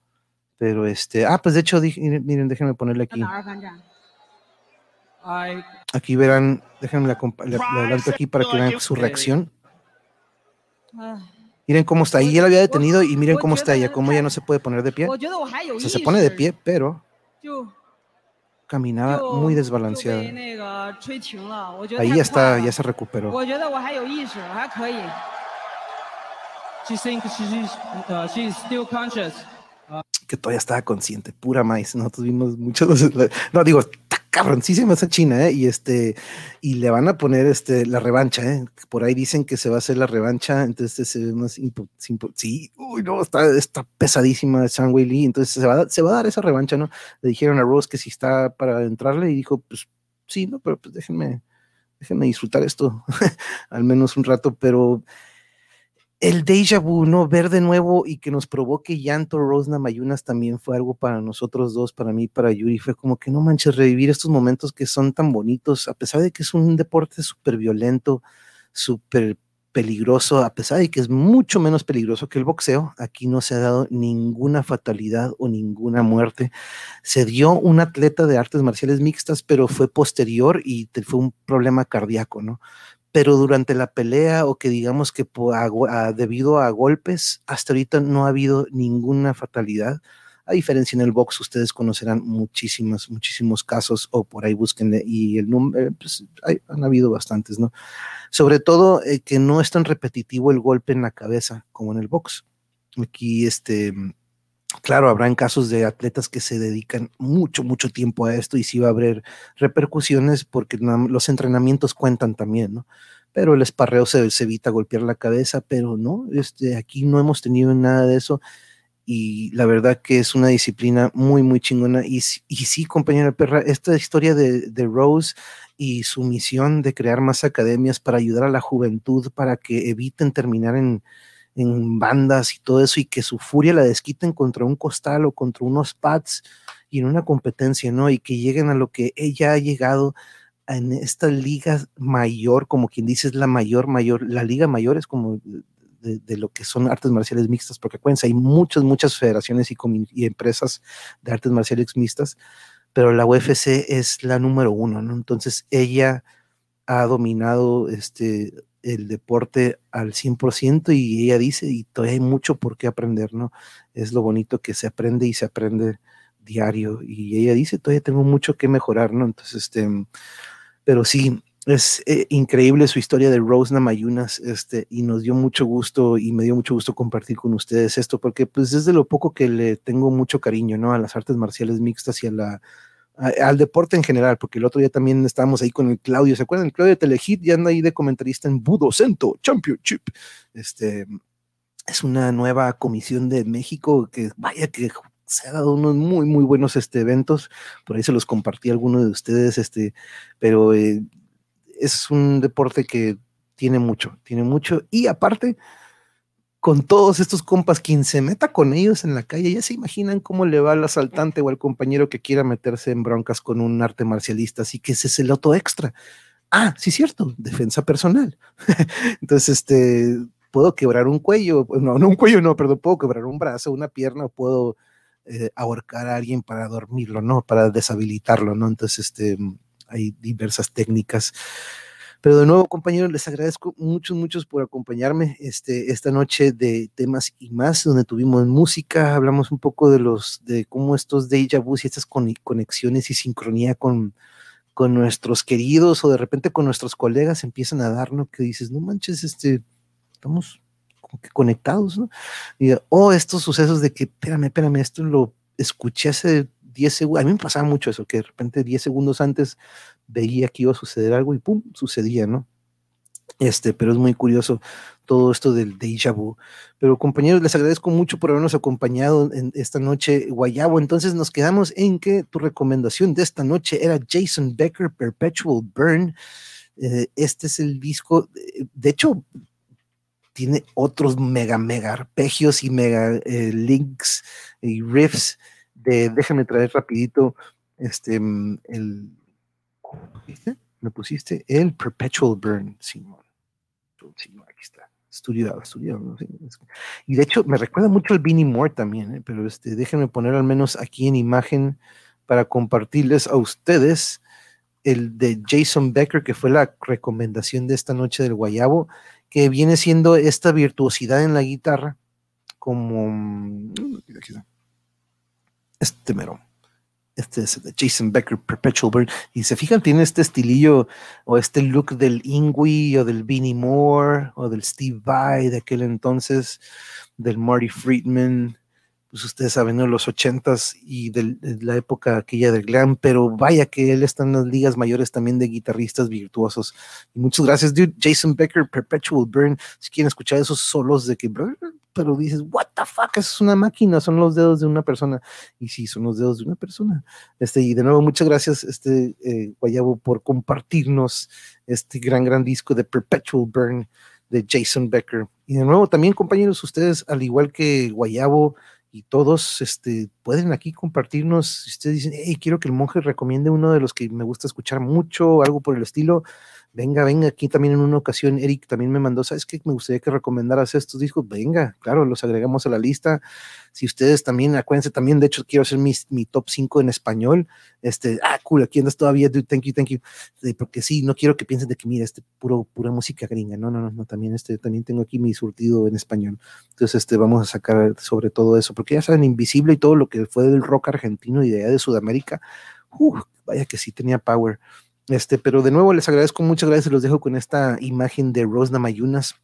Pero este, ah, pues de hecho, miren, déjenme ponerle aquí. Aquí verán, déjenme la, adelanto aquí para que vean su reacción. Miren cómo está. Y él había detenido y miren cómo está ella, cómo ella no se puede poner de pie. O sea, se pone de pie, pero caminaba muy desbalanceada. Ahí ya está, ya se recuperó. Que todavía estaba consciente, pura maíz. Nosotros vimos muchos. No, digo, cabroncísima esa China, ¿eh? Y este, y le van a poner este, la revancha, ¿eh? Por ahí dicen que se va a hacer la revancha, entonces se ve más, sí, uy, no, está, está pesadísima Sang Wei entonces se va, se va a dar esa revancha, ¿no? Le dijeron a Rose que si está para entrarle y dijo, pues sí, no, pero pues déjenme, déjenme disfrutar esto, al menos un rato, pero el déjà vu, ¿no? Ver de nuevo y que nos provoque llanto Rosna Mayunas también fue algo para nosotros dos, para mí, para Yuri. Fue como que no manches, revivir estos momentos que son tan bonitos, a pesar de que es un deporte súper violento, súper peligroso, a pesar de que es mucho menos peligroso que el boxeo, aquí no se ha dado ninguna fatalidad o ninguna muerte. Se dio un atleta de artes marciales mixtas, pero fue posterior y fue un problema cardíaco, ¿no? Pero durante la pelea o que digamos que debido a golpes, hasta ahorita no ha habido ninguna fatalidad. A diferencia en el box, ustedes conocerán muchísimos, muchísimos casos o por ahí busquen y el número, eh, pues han habido bastantes, ¿no? Sobre todo eh, que no es tan repetitivo el golpe en la cabeza como en el box. Aquí, este, Claro, habrán casos de atletas que se dedican mucho, mucho tiempo a esto y sí va a haber repercusiones porque los entrenamientos cuentan también, ¿no? Pero el esparreo se, evita golpear la cabeza, pero no, este, aquí no hemos tenido nada de eso y la verdad que es una disciplina muy, muy chingona. Y, y sí, compañera Perra, esta historia de, de Rose y su misión de crear más academias para ayudar a la juventud para que eviten terminar en, en bandas y todo eso y que su furia la desquiten contra un costal o contra unos pads y en una competencia, ¿no? Y que lleguen a lo que ella ha llegado en esta liga mayor, como quien dice es la mayor, mayor, la liga mayor es como de, lo que son artes marciales mixtas, porque acuérdense, hay muchas, muchas federaciones y, y empresas de artes marciales mixtas, pero la UFC es la número uno, ¿no? Entonces ella ha dominado este, el deporte al 100% y ella dice, y todavía hay mucho por qué aprender, ¿no? Es lo bonito que se aprende y se aprende diario. Y ella dice, todavía tengo mucho que mejorar, ¿no? Entonces, este, pero sí, es eh, increíble su historia de Rose Namayunas, este, y nos dio mucho gusto y me dio mucho gusto compartir con ustedes esto, porque pues es de lo poco que le tengo mucho cariño, ¿no? A las artes marciales mixtas y a la, al deporte en general, porque el otro día también estábamos ahí con el Claudio, ¿se acuerdan? El Claudio de Telehit ya anda ahí de comentarista en Budo Cento Championship. Este, es una nueva comisión de México que vaya que se ha dado unos muy, muy buenos este, eventos. Por ahí se los compartí a alguno de ustedes, este, pero eh, es un deporte que tiene mucho, tiene mucho. Y aparte, con todos estos compas, quien se meta con ellos en la calle, ya se imaginan cómo le va al asaltante o al compañero que quiera meterse en broncas con un arte marcialista. Así que ese es el otro extra. Ah, sí, cierto, defensa personal. Entonces, este, puedo quebrar un cuello, no, no un cuello, no, perdón, puedo quebrar un brazo, una pierna, o puedo eh, ahorcar a alguien para dormirlo, ¿no? Para deshabilitarlo, ¿no? Entonces, este, hay diversas técnicas. Pero de nuevo, compañeros, les agradezco muchos, muchos por acompañarme este, esta noche de temas y más, donde tuvimos música, hablamos un poco de los, de cómo estos déjà vu y estas conexiones y sincronía con, con nuestros queridos o de repente con nuestros colegas empiezan a dar, ¿no? Que dices, no manches, este, estamos que conectados, ¿no? Y, oh, estos sucesos de que, espérame, espérame, esto lo escuché hace 10 segundos, a mí me pasaba mucho eso, que de repente 10 segundos antes veía que iba a suceder algo y pum, sucedía, ¿no? Este, pero es muy curioso todo esto del déjà. Pero compañeros, les agradezco mucho por habernos acompañado en esta noche, Guayabo. Entonces nos quedamos en que tu recomendación de esta noche era Jason Becker, Perpetual Burn. Eh, este es el disco, de hecho, tiene otros mega, mega arpegios y mega eh, links y riffs de, déjame traer rapidito, este, mm, el, me pusiste el Perpetual Burn, Simón. aquí está. Estudiado, estudiado. Y de hecho, me recuerda mucho al Beanie Moore también, ¿eh? pero este, déjenme poner al menos aquí en imagen para compartirles a ustedes el de Jason Becker, que fue la recomendación de esta noche del Guayabo que viene siendo esta virtuosidad en la guitarra, como mm, este mero. Este es Jason Becker Perpetual Burn. Y se fijan, tiene este estilillo o este look del Ingui o del Beanie Moore o del Steve Vai de aquel entonces, del Marty Friedman pues ustedes saben, ¿no? los ochentas y de la época aquella del glam, pero vaya que él está en las ligas mayores también de guitarristas virtuosos. Y muchas gracias, dude. Jason Becker, Perpetual Burn. Si quieren escuchar esos solos de que, pero dices, what the fuck, es una máquina, son los dedos de una persona. Y sí, son los dedos de una persona. Este, y de nuevo, muchas gracias, este eh, Guayabo, por compartirnos este gran, gran disco de Perpetual Burn de Jason Becker. Y de nuevo, también, compañeros, ustedes, al igual que Guayabo, y todos este, pueden aquí compartirnos, si ustedes dicen, hey, quiero que el monje recomiende uno de los que me gusta escuchar mucho, algo por el estilo, venga, venga, aquí también en una ocasión Eric también me mandó, ¿sabes qué? Me gustaría que recomendaras estos discos, venga, claro, los agregamos a la lista. Si ustedes también, acuérdense también, de hecho, quiero hacer mi, top 5 en español. Este, ah, cool, aquí andas todavía, thank you, thank you. Porque sí, no quiero que piensen de que, mira, este puro, pura música gringa. No, no, no, no, también, este, también tengo aquí mi surtido en español. Entonces, este, vamos a sacar sobre todo eso, porque ya saben, Invisible y todo lo que fue del rock argentino y de allá de Sudamérica, vaya que sí tenía power. Este, pero de nuevo les agradezco, muchas gracias, los dejo con esta imagen de Rosna Mayunas,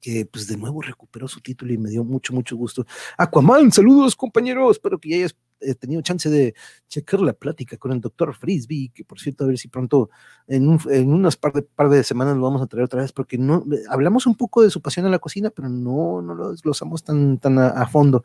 que pues de nuevo recuperó su título y me dio mucho, mucho gusto. Aquaman, saludos compañeros, espero que ya hayas eh, tenido chance de checar la plática con el doctor Frisbee, que por cierto, a ver si pronto en, en unas par de, par de semanas lo vamos a traer otra vez, porque no hablamos un poco de su pasión en la cocina, pero no, no lo desglosamos tan, tan a fondo.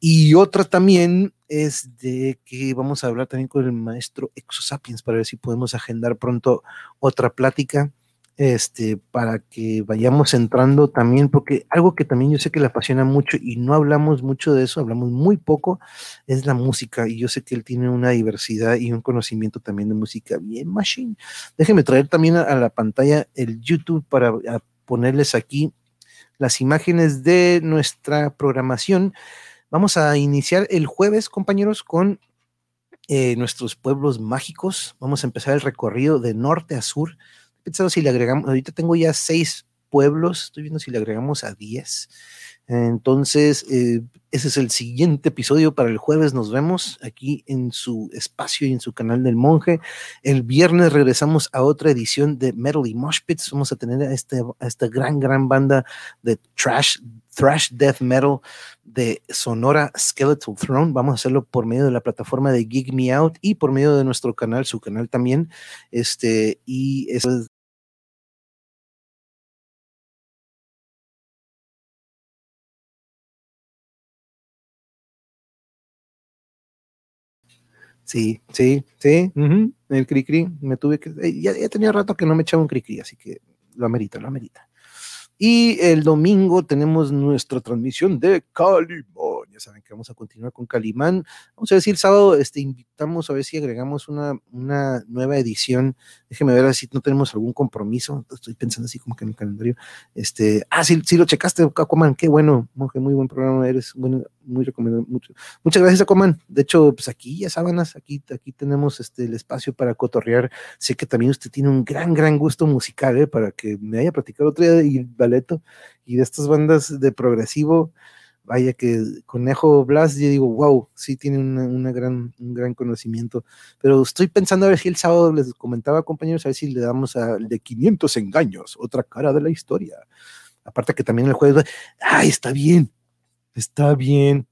Y otra también es de que vamos a hablar también con el maestro Exosapiens para ver si podemos agendar pronto otra plática este, para que vayamos entrando también, porque algo que también yo sé que le apasiona mucho y no hablamos mucho de eso, hablamos muy poco, es la música. Y yo sé que él tiene una diversidad y un conocimiento también de música bien machine. Déjenme traer también a, la pantalla el YouTube para ponerles aquí las imágenes de nuestra programación. Vamos a iniciar el jueves, compañeros, con eh, nuestros pueblos mágicos. Vamos a empezar el recorrido de norte a sur. Pensando si le agregamos, ahorita tengo ya seis pueblos, estoy viendo si le agregamos a diez. Entonces, eh, ese es el siguiente episodio para el jueves. Nos vemos aquí en su espacio y en su canal del monje. El viernes regresamos a otra edición de Metal y Mosh Pits. Vamos a tener a, este, a esta gran, gran banda de trash, thrash death metal de Sonora Skeletal Throne. Vamos a hacerlo por medio de la plataforma de Gig Me Out y por medio de nuestro canal, su canal también. Este, y es Sí, sí, sí. El cri cri, me tuve que. Eh, ya, ya, tenía rato que no me echaba un cri cri, así que lo amerita, lo amerita. Y el domingo tenemos nuestra transmisión de Calimán. Saben que vamos a continuar con Calimán. Vamos a decir, el sábado este, invitamos a ver si agregamos una, una nueva edición. Déjeme ver si no tenemos algún compromiso. Estoy pensando así como que en el calendario. Este, ah, sí, sí lo checaste, Aquaman. Qué bueno, monje, muy buen programa. Eres bueno, muy recomendado. Mucho. Muchas gracias, Aquaman. De hecho, pues aquí ya sábanas, aquí, aquí tenemos este, el espacio para cotorrear. Sé que también usted tiene un gran, gran gusto musical, ¿eh? para que me haya platicado otro día y Baleto y de estas bandas de progresivo. Vaya que Conejo Blas, yo digo, wow, sí tiene una, gran, un gran conocimiento. Pero estoy pensando a ver si el sábado les comentaba, compañeros, a ver si le damos al de 500 engaños, otra cara de la historia. Aparte que también el jueves, ay, está bien, está bien.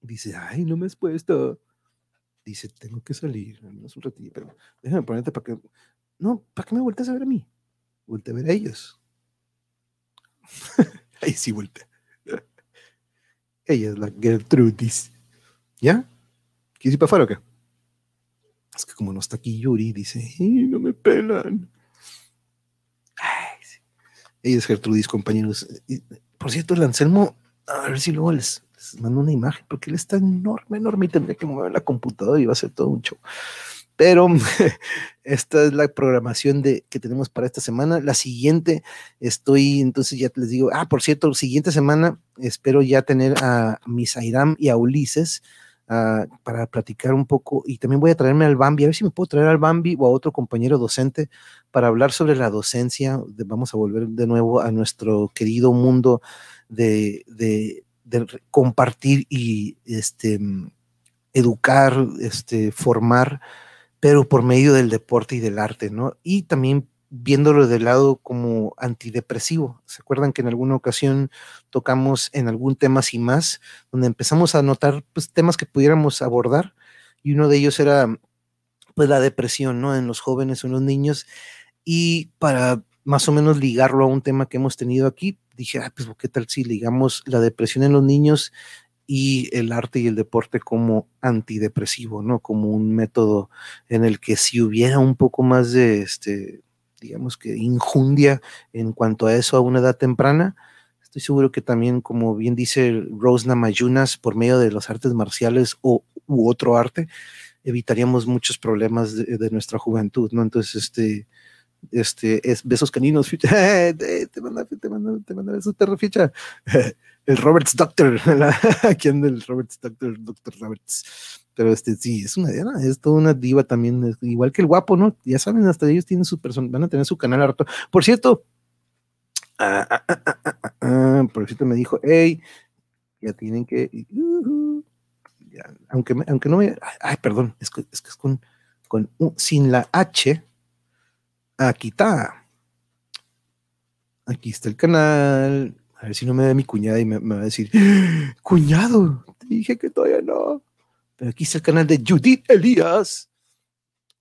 Dice, ay, no me has puesto. Dice, tengo que salir, al menos un ratillo, pero déjame ponerte para que. No, ¿para qué me vueltas a ver a mí? Vuelta a ver a ellos. Ahí sí vuelta. Ella es la Gertrudis. ¿Ya? ¿Quieres ir para afuera o qué? Es que como no está aquí Yuri, dice, no me pelan. Ella es Gertrudis, compañeros. Por cierto, el Anselmo, a ver si luego les, mando una imagen, porque él está enorme, enorme y tendría que mover la computadora y va a ser todo un show. Pero esta es la programación de, que tenemos para esta semana. La siguiente, estoy, entonces ya les digo, ah, por cierto, la siguiente semana espero ya tener a Misairam y a Ulises uh, para platicar un poco y también voy a traerme al Bambi, a ver si me puedo traer al Bambi o a otro compañero docente para hablar sobre la docencia. vamos a volver de nuevo a nuestro querido mundo de, de, compartir y este, educar, este, formar pero por medio del deporte y del arte, ¿no? Y también viéndolo del lado como antidepresivo. ¿Se acuerdan que en alguna ocasión tocamos en algún tema sin más, donde empezamos a notar pues, temas que pudiéramos abordar? Y uno de ellos era pues la depresión, ¿no? En los jóvenes o en los niños. Y para más o menos ligarlo a un tema que hemos tenido aquí, dije, ah, pues, ¿qué tal si ligamos la depresión en los niños y el arte y el deporte como antidepresivo, ¿no? Como un método en el que si hubiera un poco más de, este, digamos que injundia en cuanto a eso a una edad temprana, estoy seguro que también, como bien dice Rose Namayunas, por medio de las artes marciales o u otro arte, evitaríamos muchos problemas de, de nuestra juventud, ¿no? Entonces, este, este, es besos caninos, ficha, te manda, te manda, te manda besos, perro, ficha. El Roberts Doctor, aquí anda el Roberts Doctor, Doctor Roberts. Pero este sí, es una diva, es toda una diva también, igual que el guapo, ¿no? Ya saben, hasta ellos tienen su persona, van a tener su canal harto. Por cierto, ah, ah, ah, por cierto me dijo, hey, ya tienen que, aunque, aunque no me, ay, perdón, es que es, que es con, con sin la H, Aquí está. Aquí está el canal. A ver si no me ve mi cuñada y me, va a decir, cuñado, te dije que todavía no. Pero aquí está el canal de Judith Elías.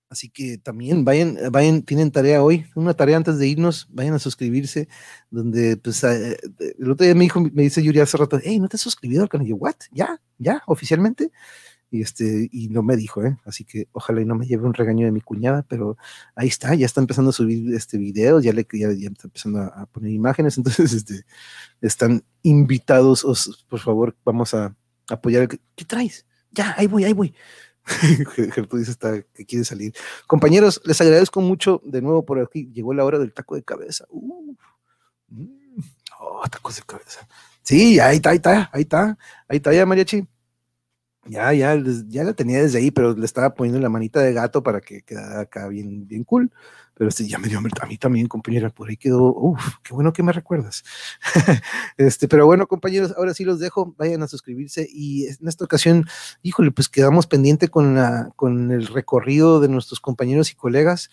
Así que también vayan, vayan, tienen tarea hoy, una tarea antes de irnos, vayan a suscribirse, donde pues eh, el otro día me dijo, me dice Yuri hace rato, hey, ¿no te has suscribido al canal? Yo, ¿what? ¿Ya? ¿Ya? ¿Oficialmente? Y este y no me dijo, ¿eh? así que ojalá y no me lleve un regaño de mi cuñada, pero ahí está, ya está empezando a subir este video, ya le ya, está empezando a, poner imágenes, entonces este, están invitados, os, por favor, vamos a apoyar. ¿Qué, traes? Ya, ahí voy, ahí voy. Gertrudis está que quiere salir. Compañeros, les agradezco mucho de nuevo por aquí. Llegó la hora del taco de cabeza. Mm. Oh, tacos de cabeza. Sí, ahí está, ahí está, ahí está, ahí está ya, mariachi. Ya, ya, ya la tenía desde ahí, pero le estaba poniendo la manita de gato para que quedara acá bien, bien cool. Pero este ya me dio a mí también, compañera, por ahí quedó, uff, qué bueno que me recuerdas. este, pero bueno, compañeros, ahora sí los dejo, vayan a suscribirse y en esta ocasión, híjole, pues quedamos pendiente con la, con el recorrido de nuestros compañeros y colegas,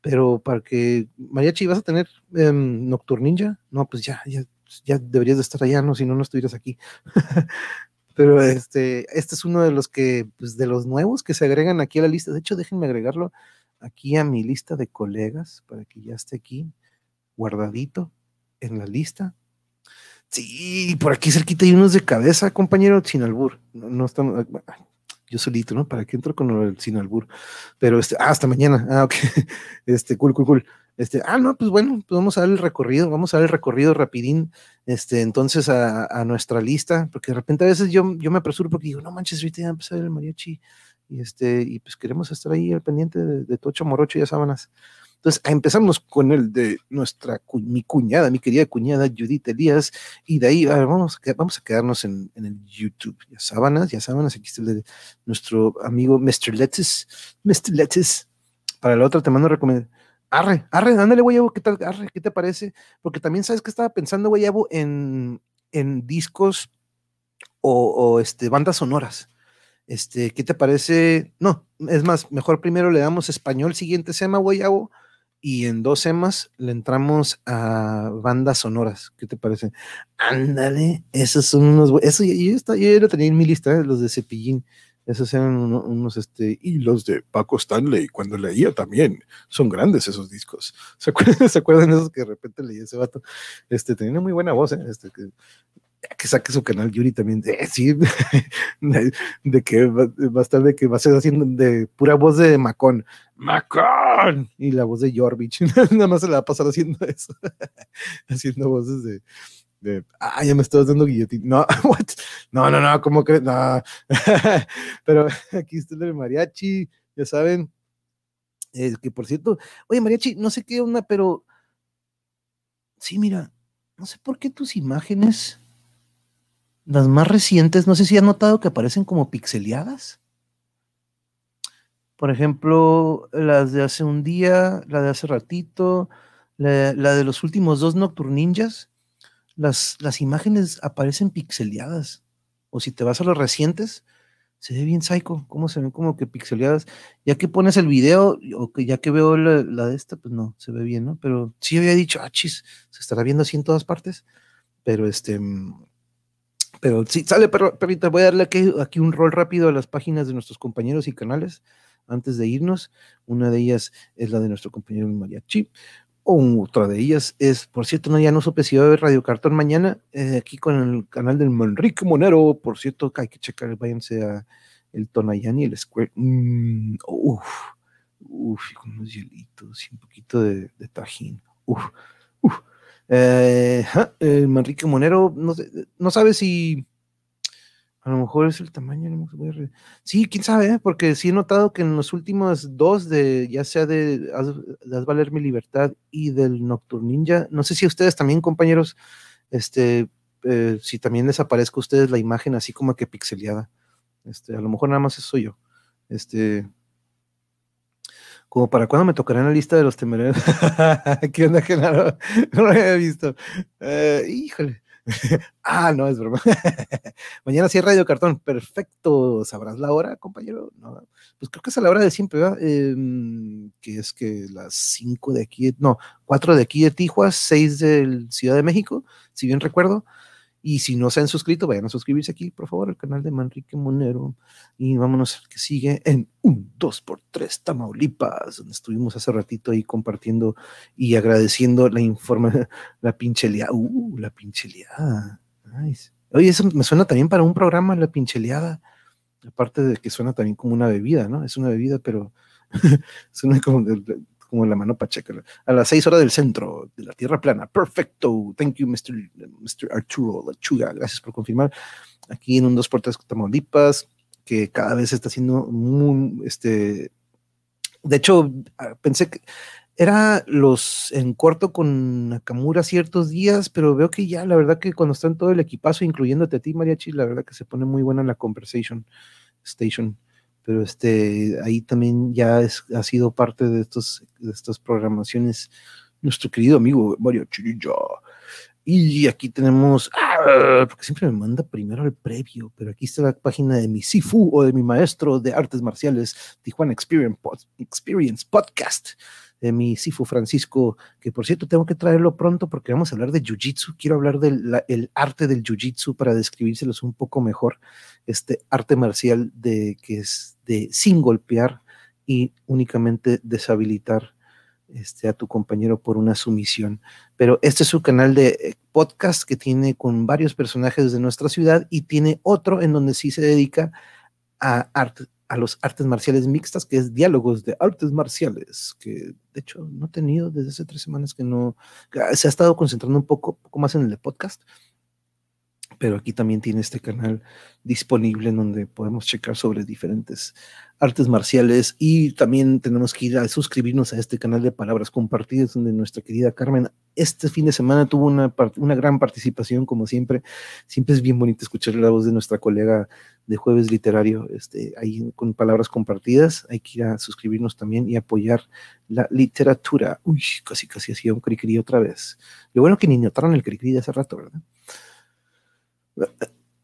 pero para que, Mariachi, ¿vas a tener eh, Nocturninja? No, pues ya, ya, ya deberías de estar allá, no, si no, no estuvieras aquí. Pero este, este es uno de los que, pues de los nuevos que se agregan aquí a la lista. De hecho, déjenme agregarlo aquí a mi lista de colegas para que ya esté aquí guardadito en la lista. Sí, por aquí cerquita hay unos de cabeza, compañero, sin albur. No, no estamos, yo solito, ¿no? ¿Para qué entro con el sin albur? Pero este, ah, hasta mañana. Ah, ok. Este, cool, cool, cool. Este, ah, no, pues bueno, pues vamos a dar el recorrido, vamos a dar el recorrido rapidín, este, entonces a, nuestra lista, porque de repente a veces yo, yo me apresuro porque digo, no manches, ahorita ya empezar el mariachi, y este, y pues queremos estar ahí al pendiente de, Tocho Morocho y a Sábanas. Entonces empezamos con el de nuestra, mi cuñada, mi querida cuñada Judith Elías, y de ahí vamos, vamos a quedarnos en, el YouTube. Ya sábanas, ya sábanas, aquí está el de nuestro amigo Mr. Lettuce, Mr. Lettuce. Para la otra te mando recomendación Arre, arre, ándale, Guayabo, ¿qué tal? Arre, ¿qué te parece? Porque también sabes que estaba pensando, Guayabo, en, en discos o, este, bandas sonoras. Este, ¿qué te parece? No, es más, mejor primero le damos español, siguiente sema, Guayabo, y en dos semas le entramos a bandas sonoras. ¿Qué te parece? Ándale, esos son unos. Eso yo, yo, yo, lo tenía en mi lista, ¿eh? los de Cepillín. Esos eran unos, este, y los de Paco Stanley, cuando leía también, son grandes esos discos. ¿Se acuerdan, ¿se acuerdan esos que de repente leía ese vato? Este, tenía muy buena voz, ¿eh? este, que, que saque su canal Yuri también, de, sí, de, que va, a estar de que va a ser haciendo de pura voz de Macón, Macón, y la voz de Jorvich, nada más se la va a pasar haciendo eso, haciendo voces de, ah, ya me estás dando guillotín. No, no, no, no, ¿cómo crees? No. Pero aquí está el mariachi, ya saben. Es que por cierto, oye, mariachi, no sé qué onda, pero sí, mira, no sé por qué tus imágenes, las más recientes, no sé si has notado que aparecen como pixeleadas. Por ejemplo, las de hace un día, la de hace ratito, la, la de los últimos dos Nocturninjas las, las imágenes aparecen pixeleadas. O si te vas a los recientes, se ve bien psycho, cómo se ven como que pixeleadas. Ya que pones el video, o que ya que veo la, de esta, pues no, se ve bien, ¿no? Pero sí había dicho, ah, chis, se estará viendo así en todas partes. Pero este, mm, pero sí, sale, pero, te voy a darle aquí, aquí un rol rápido a las páginas de nuestros compañeros y canales antes de irnos. Una de ellas es la de nuestro compañero Mariachi. Otra de ellas es, por cierto, no, ya no supe si va a haber Radio Cartón mañana, eh, aquí con el canal del Manrique Monero, por cierto, hay que checar, váyanse a el Tonayán y el Square. Mm, uf, uf, con unos hielitos y un poquito de, de tajín. Uf, uf. Eh, el Manrique Monero, no, no sabe si a lo mejor es el tamaño. No sí, quién sabe, ¿eh? porque sí he notado que en los últimos dos, de ya sea de Haz, Valer mi Libertad y del Nocturninja, no sé si ustedes también, compañeros, este, eh, si también les aparezca a ustedes la imagen así como que pixeleada. Este, a lo mejor nada más eso yo. Este, como para cuando me tocará en la lista de los temerarios. ¿Qué onda, Genaro? No lo había visto. Eh, híjole. ah, no, es broma. Mañana sí Radio Cartón. Perfecto. ¿Sabrás la hora, compañero? No, pues creo que es a la hora de siempre. Em, que es que las 5 de aquí, no, 4 de aquí de Tijuana, 6 de Ciudad de México, si bien recuerdo. Y si no se han suscrito, vayan a suscribirse aquí, por favor, al canal de Manrique Monero. Y vámonos al que sigue en un 2x3 Tamaulipas, donde estuvimos hace ratito ahí compartiendo y agradeciendo la información, la pincheleada. Uh, la pincheleada. Nice. Oye, eso me suena también para un programa, la pincheleada. Aparte de que suena también como una bebida, ¿no? Es una bebida, pero suena como como la mano pacheca. A las seis horas del centro de la Tierra plana. Perfecto. Thank you, Mr. Mr. Arturo Lachuga. Gracias por confirmar. Aquí en un 2x3 Tamaulipas, que cada vez está siendo muy, este, de hecho, ah, pensé que era los en corto con Nakamura ciertos días, pero veo que ya, la verdad que cuando están todo el equipazo, incluyéndote a ti, Mariachi, la verdad que se pone muy buena la conversation. Station. Pero este, ahí también ya ha sido parte de, estos, de estas programaciones nuestro querido amigo Mario Chirilla. Y aquí tenemos, ah, porque siempre me manda primero el previo, pero aquí está la página de mi Sifu o de mi maestro de artes marciales, Tijuana Experience Podcast, de mi Sifu Francisco, que por cierto tengo que traerlo pronto porque vamos a hablar de Jiu-Jitsu. Quiero hablar del arte del Jiu-Jitsu para describírselos un poco mejor. Este arte marcial de que es de sin golpear y únicamente deshabilitar este, a tu compañero por una sumisión. Pero este es su canal de eh, podcast que tiene con varios personajes de nuestra ciudad y tiene otro en donde sí se dedica a, a los artes marciales mixtas, que es diálogos de artes marciales, que de hecho no he tenido desde hace tres semanas que no, se ha estado concentrando un poco, poco más en el podcast pero aquí también tiene este canal disponible en donde podemos checar sobre diferentes artes marciales y también tenemos que ir a suscribirnos a este canal de palabras compartidas donde nuestra querida Carmen este fin de semana tuvo una, una gran participación como siempre. Siempre es bien bonito escuchar la voz de nuestra colega de jueves literario este, ahí con palabras compartidas. Hay que ir a suscribirnos también y apoyar la literatura. Uy, casi casi hacía un criquerí otra vez. Lo bueno que ni notaron el criquerí de hace rato, ¿verdad?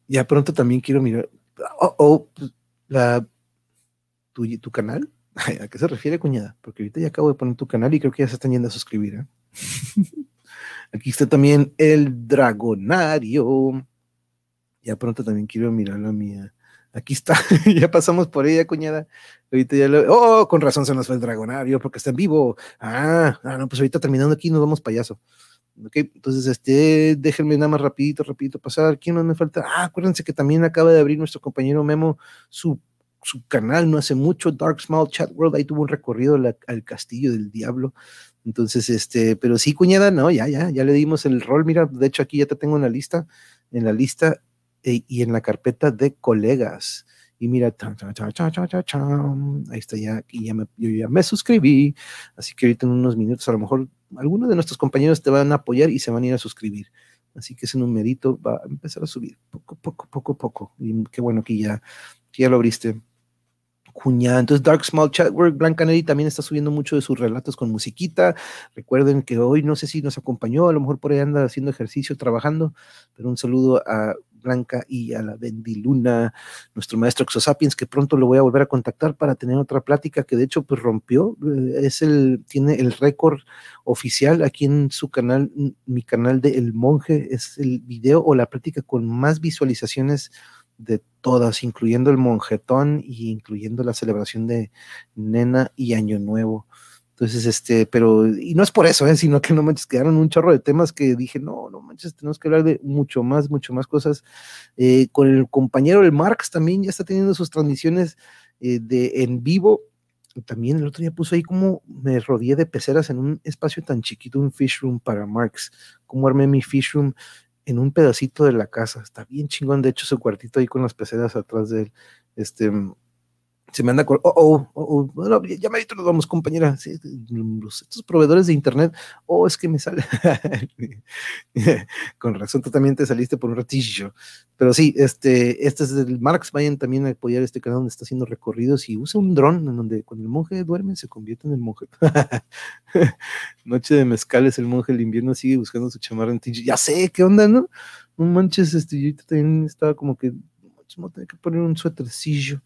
Ya pronto también quiero mirar. Oh, oh la, tu, tu, canal. ¿A qué se refiere, cuñada? Porque ahorita ya acabo de poner tu canal y creo que ya se están yendo a suscribir. ¿eh? Aquí está también el Dragonario. Ya pronto también quiero mirar la mía. Aquí está, ya pasamos por ella, cuñada. Ahorita ya lo. Oh, con razón se nos fue el Dragonario, porque está en vivo. Ah, ah no, pues ahorita terminando aquí nos vamos payaso. Ok, entonces, este, déjenme nada más rapidito, rapidito pasar. ¿Quién más me falta? Ah, acuérdense que también acaba de abrir nuestro compañero Memo su, su canal no hace mucho, Dark Small Chat World, ahí tuvo un recorrido al castillo del diablo. Entonces, este, pero sí, cuñada, no, ya, ya, ya le dimos el rol. Mira, de hecho, aquí ya te tengo en la lista, en la lista eh, y en la carpeta de colegas. Y mira, ahí está ya, y ya me, suscribí, así que ahorita en unos minutos a lo mejor algunos de nuestros compañeros te van a apoyar y se van a ir a suscribir. Así que ese numerito va a empezar a subir poco, poco, poco, poco. Y qué bueno que ya, ya lo abriste. Cuñada. Entonces, Dark Small Chatwork, Blanca Neri también está subiendo mucho de sus relatos con musiquita. Recuerden que hoy no sé si nos acompañó, a lo mejor por ahí anda haciendo ejercicio, trabajando, pero un saludo a Blanca y a la Bendiluna, nuestro maestro Exosapiens, que pronto lo voy a volver a contactar para tener otra plática que de hecho pues rompió, eh, es el, tiene el récord oficial aquí en su canal, mi canal de El Monje, es el video o la plática con más visualizaciones de todas, incluyendo el monjetón y incluyendo la celebración de Nena y Año Nuevo. Entonces, este, pero, y no es por eso, ¿eh? sino que no manches, quedaron un chorro de temas que dije, no, no manches, tenemos que hablar de mucho más, mucho más cosas. Eh, con el compañero, el Marx, también ya está teniendo sus transmisiones eh, de en vivo. También el otro día puso ahí como me rodeé de peceras en un espacio tan chiquito, un fish room para Marx, como armé mi fish room en un pedacito de la casa. Está bien chingón, de hecho, su cuartito ahí con las peceras atrás de él. Este, se me anda oh, oh, oh, bueno, ya me nos vamos, compañera. estos proveedores de internet, oh, es que me sale. con razón, tú también te saliste por un ratillo. Pero sí, este, este es el Marx. Vayan también a apoyar este canal donde está haciendo recorridos y usa un dron en donde cuando el monje duerme se convierte en el monje. Noche de mezcales, el monje el invierno sigue buscando su chamarra en Ya sé, ¿qué onda, no? No manches, este, yo también estaba como que, tener que poner un suétercillo.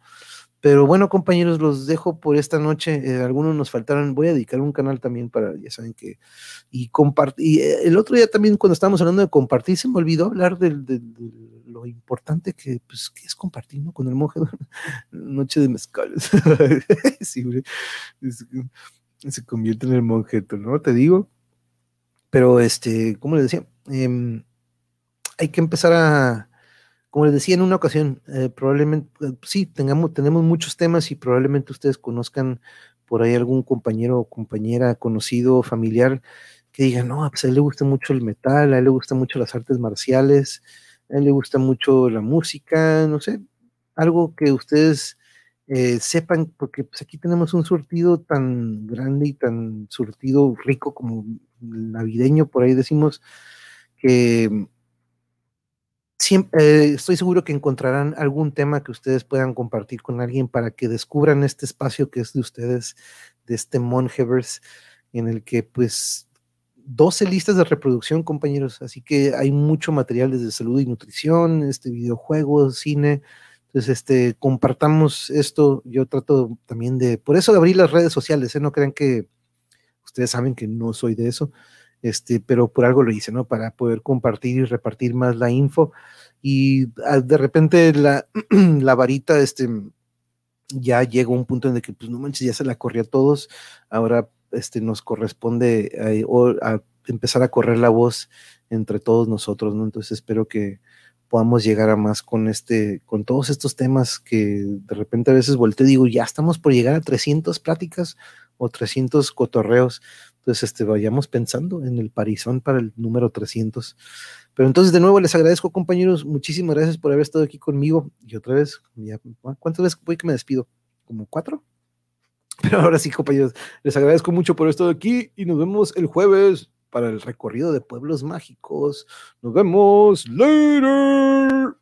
Pero bueno, compañeros, los dejo por esta noche. Eh, algunos nos faltaron. Voy a dedicar un canal también para, ya saben que, y compartir. Eh, el otro día también, cuando estábamos hablando de compartir, se me olvidó hablar de, lo importante que, pues, es compartir, ¿no? Con el monje, noche de mezcales. se convierte en el monjeto, ¿no? Te digo. Pero, este, ¿cómo le decía? Em, hay que empezar a como les decía en una ocasión, eh, probablemente, eh, sí, tengamos, tenemos muchos temas y probablemente ustedes conozcan por ahí algún compañero o compañera conocido, familiar, que diga, no, pues a él le gusta mucho el metal, a él le gusta mucho las artes marciales, a él le gusta mucho la música, no sé, algo que ustedes eh, sepan, porque pues aquí tenemos un surtido tan grande y tan surtido rico como navideño, por ahí decimos, que siempre, estoy seguro que encontrarán algún tema que ustedes puedan compartir con alguien para que descubran este espacio que es de ustedes, de este Monheverse, en el que pues 12 listas de reproducción, compañeros, así que hay mucho material desde salud y nutrición, este videojuegos, cine. Entonces, este, compartamos esto. Yo trato también de, por eso de abrir las redes sociales, ¿eh? no crean que ustedes saben que no soy de eso, este, pero por algo lo hice, ¿no? Para poder compartir y repartir más la info. Y ah, de repente la, varita, este, ya llegó a un punto en el que, pues no manches, ya se la corría a todos. Ahora este, nos corresponde eh, empezar a correr la voz entre todos nosotros, ¿no? Entonces espero que podamos llegar a más con este, con todos estos temas que de repente a veces volteo y digo, ya estamos por llegar a 300 pláticas o 300 cotorreos. Entonces, este, vayamos pensando en el parizón para el número 300. Pero entonces, de nuevo, les agradezco, compañeros. Muchísimas gracias por haber estado aquí conmigo. Y otra vez, ¿cuántas veces voy que me despido? ¿Como cuatro? Pero ahora sí, compañeros, les agradezco mucho por estar aquí y nos vemos el jueves para el recorrido de pueblos mágicos. Nos vemos later.